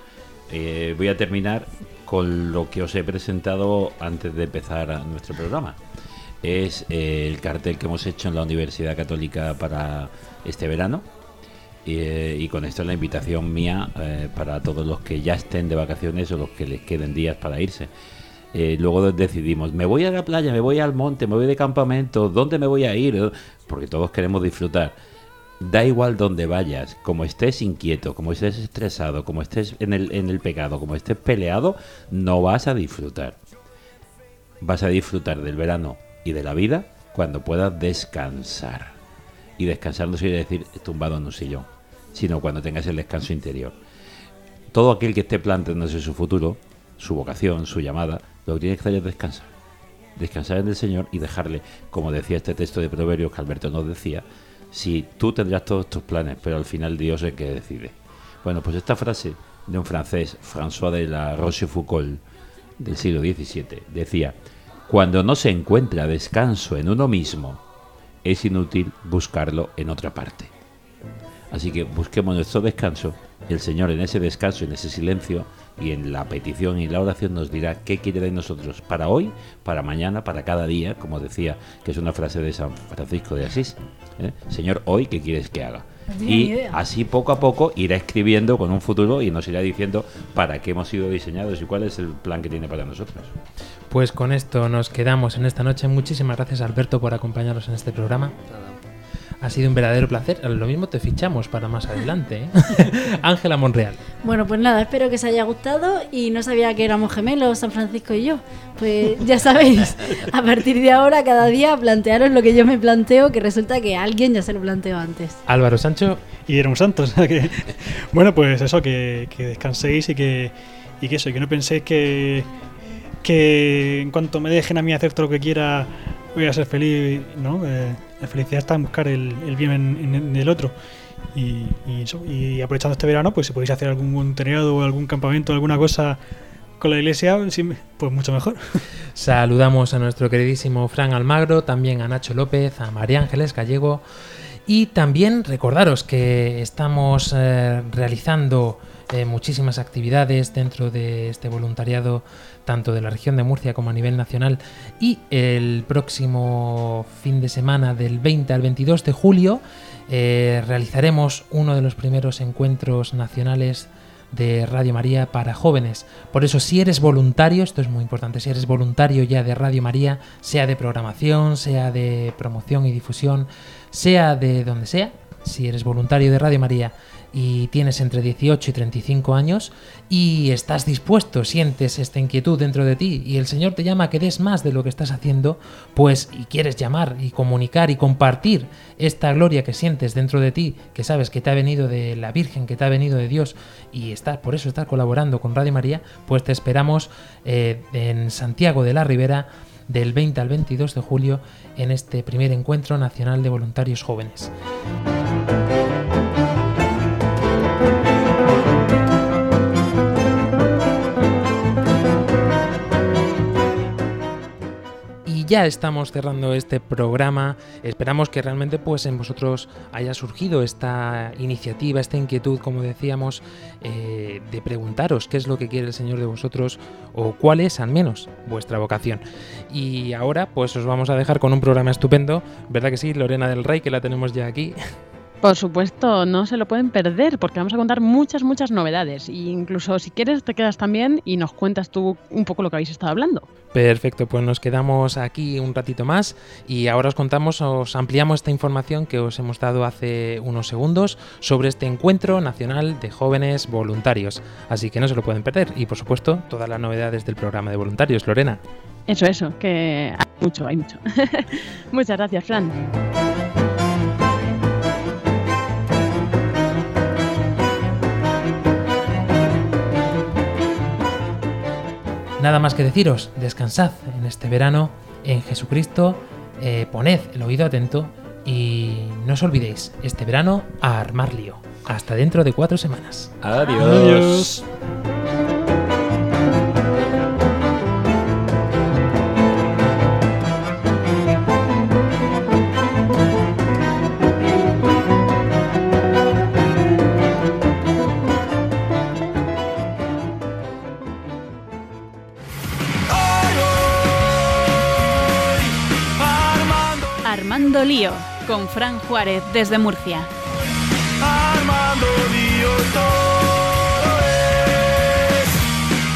eh, voy a terminar con lo que os he presentado antes de empezar nuestro programa. Es eh, el cartel que hemos hecho en la Universidad Católica para este verano. Y, eh, y con esto es la invitación mía eh, para todos los que ya estén de vacaciones o los que les queden días para irse. Eh, luego decidimos, me voy a la playa, me voy al monte, me voy de campamento, ¿dónde me voy a ir? Porque todos queremos disfrutar. Da igual donde vayas, como estés inquieto, como estés estresado, como estés en el, en el pecado, como estés peleado, no vas a disfrutar. Vas a disfrutar del verano y de la vida cuando puedas descansar. Y descansar no quiere decir tumbado en un sillón, sino cuando tengas el descanso interior. Todo aquel que esté planteándose su futuro, su vocación, su llamada, lo que tiene que hacer es descansar. Descansar en el Señor y dejarle, como decía este texto de Proverbios que Alberto nos decía, si tú tendrás todos tus planes, pero al final Dios es el que decide. Bueno, pues esta frase de un francés, François de la Rochefoucauld, del siglo XVII, decía, cuando no se encuentra descanso en uno mismo, es inútil buscarlo en otra parte. Así que busquemos nuestro descanso y el Señor en ese descanso, en ese silencio y en la petición y la oración nos dirá qué quiere de nosotros para hoy, para mañana, para cada día, como decía, que es una frase de San Francisco de Asís. ¿eh? Señor, hoy, ¿qué quieres que haga? Y idea. así poco a poco irá escribiendo con un futuro y nos irá diciendo para qué hemos sido diseñados y cuál es el plan que tiene para nosotros. Pues con esto nos quedamos en esta noche. Muchísimas gracias Alberto por acompañarnos en este programa. Ha sido un verdadero placer. Lo mismo te fichamos para más adelante. ¿eh? Ángela Monreal. Bueno, pues nada, espero que os haya gustado y no sabía que éramos gemelos, San Francisco y yo. Pues ya sabéis, a partir de ahora, cada día, plantearos lo que yo me planteo, que resulta que alguien ya se lo planteó antes. Álvaro Sancho. Y era un santo. o sea que- bueno, pues eso, que, que descanséis y que, y que eso, y que no penséis que, que en cuanto me dejen a mí hacer todo lo que quiera voy a ser feliz, ¿no? Eh, la felicidad está en buscar el, bien en, el otro. Y, aprovechando este verano, pues si podéis hacer algún voluntariado o algún campamento, alguna cosa con la iglesia, pues mucho mejor. Saludamos a nuestro queridísimo Fran Almagro, también a Nacho López, a María Ángeles Gallego y también recordaros que estamos eh, realizando eh, muchísimas actividades dentro de este voluntariado tanto de la región de Murcia como a nivel nacional y el próximo fin de semana del 20 al 22 de julio eh, realizaremos uno de los primeros encuentros nacionales de Radio María para jóvenes. Por eso, si eres voluntario, esto es muy importante, si eres voluntario ya de Radio María, sea de programación, sea de promoción y difusión, sea de donde sea, si eres voluntario de Radio María y tienes entre 18 y 35 años y estás dispuesto, sientes esta inquietud dentro de ti y el Señor te llama a que des más de lo que estás haciendo, pues y quieres llamar y comunicar y compartir esta gloria que sientes dentro de ti, que sabes que te ha venido de la Virgen, que te ha venido de Dios y estás por eso estás colaborando con Radio María, pues te esperamos eh, en Santiago de la Ribera del 20 al 22 de julio en este primer encuentro nacional de voluntarios jóvenes. Ya estamos cerrando este programa. Esperamos que realmente pues en vosotros haya surgido esta iniciativa, esta inquietud, como decíamos, eh, de preguntaros qué es lo que quiere el Señor de vosotros o cuál es al menos vuestra vocación. Y ahora pues os vamos a dejar con un programa estupendo, ¿verdad que sí? Lorena del Rey, que la tenemos ya aquí. Por supuesto, no se lo pueden perder porque vamos a contar muchas, muchas novedades. E incluso si quieres te quedas también y nos cuentas tú un poco lo que habéis estado hablando. Perfecto, pues nos quedamos aquí un ratito más y ahora os contamos, os ampliamos esta información que os hemos dado hace unos segundos sobre este encuentro nacional de jóvenes voluntarios. Así que no se lo pueden perder y por supuesto todas las novedades del programa de voluntarios. Lorena. Eso, eso, que hay mucho, hay mucho. Muchas gracias, Fran. Nada más que deciros, descansad en este verano en Jesucristo, eh, poned el oído atento y no os olvidéis, este verano a armar lío. Hasta dentro de cuatro semanas. Adiós. Armando Lío con Fran Juárez desde Murcia. Armando Lío todo es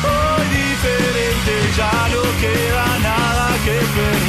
hoy diferente, ya no queda nada que ver.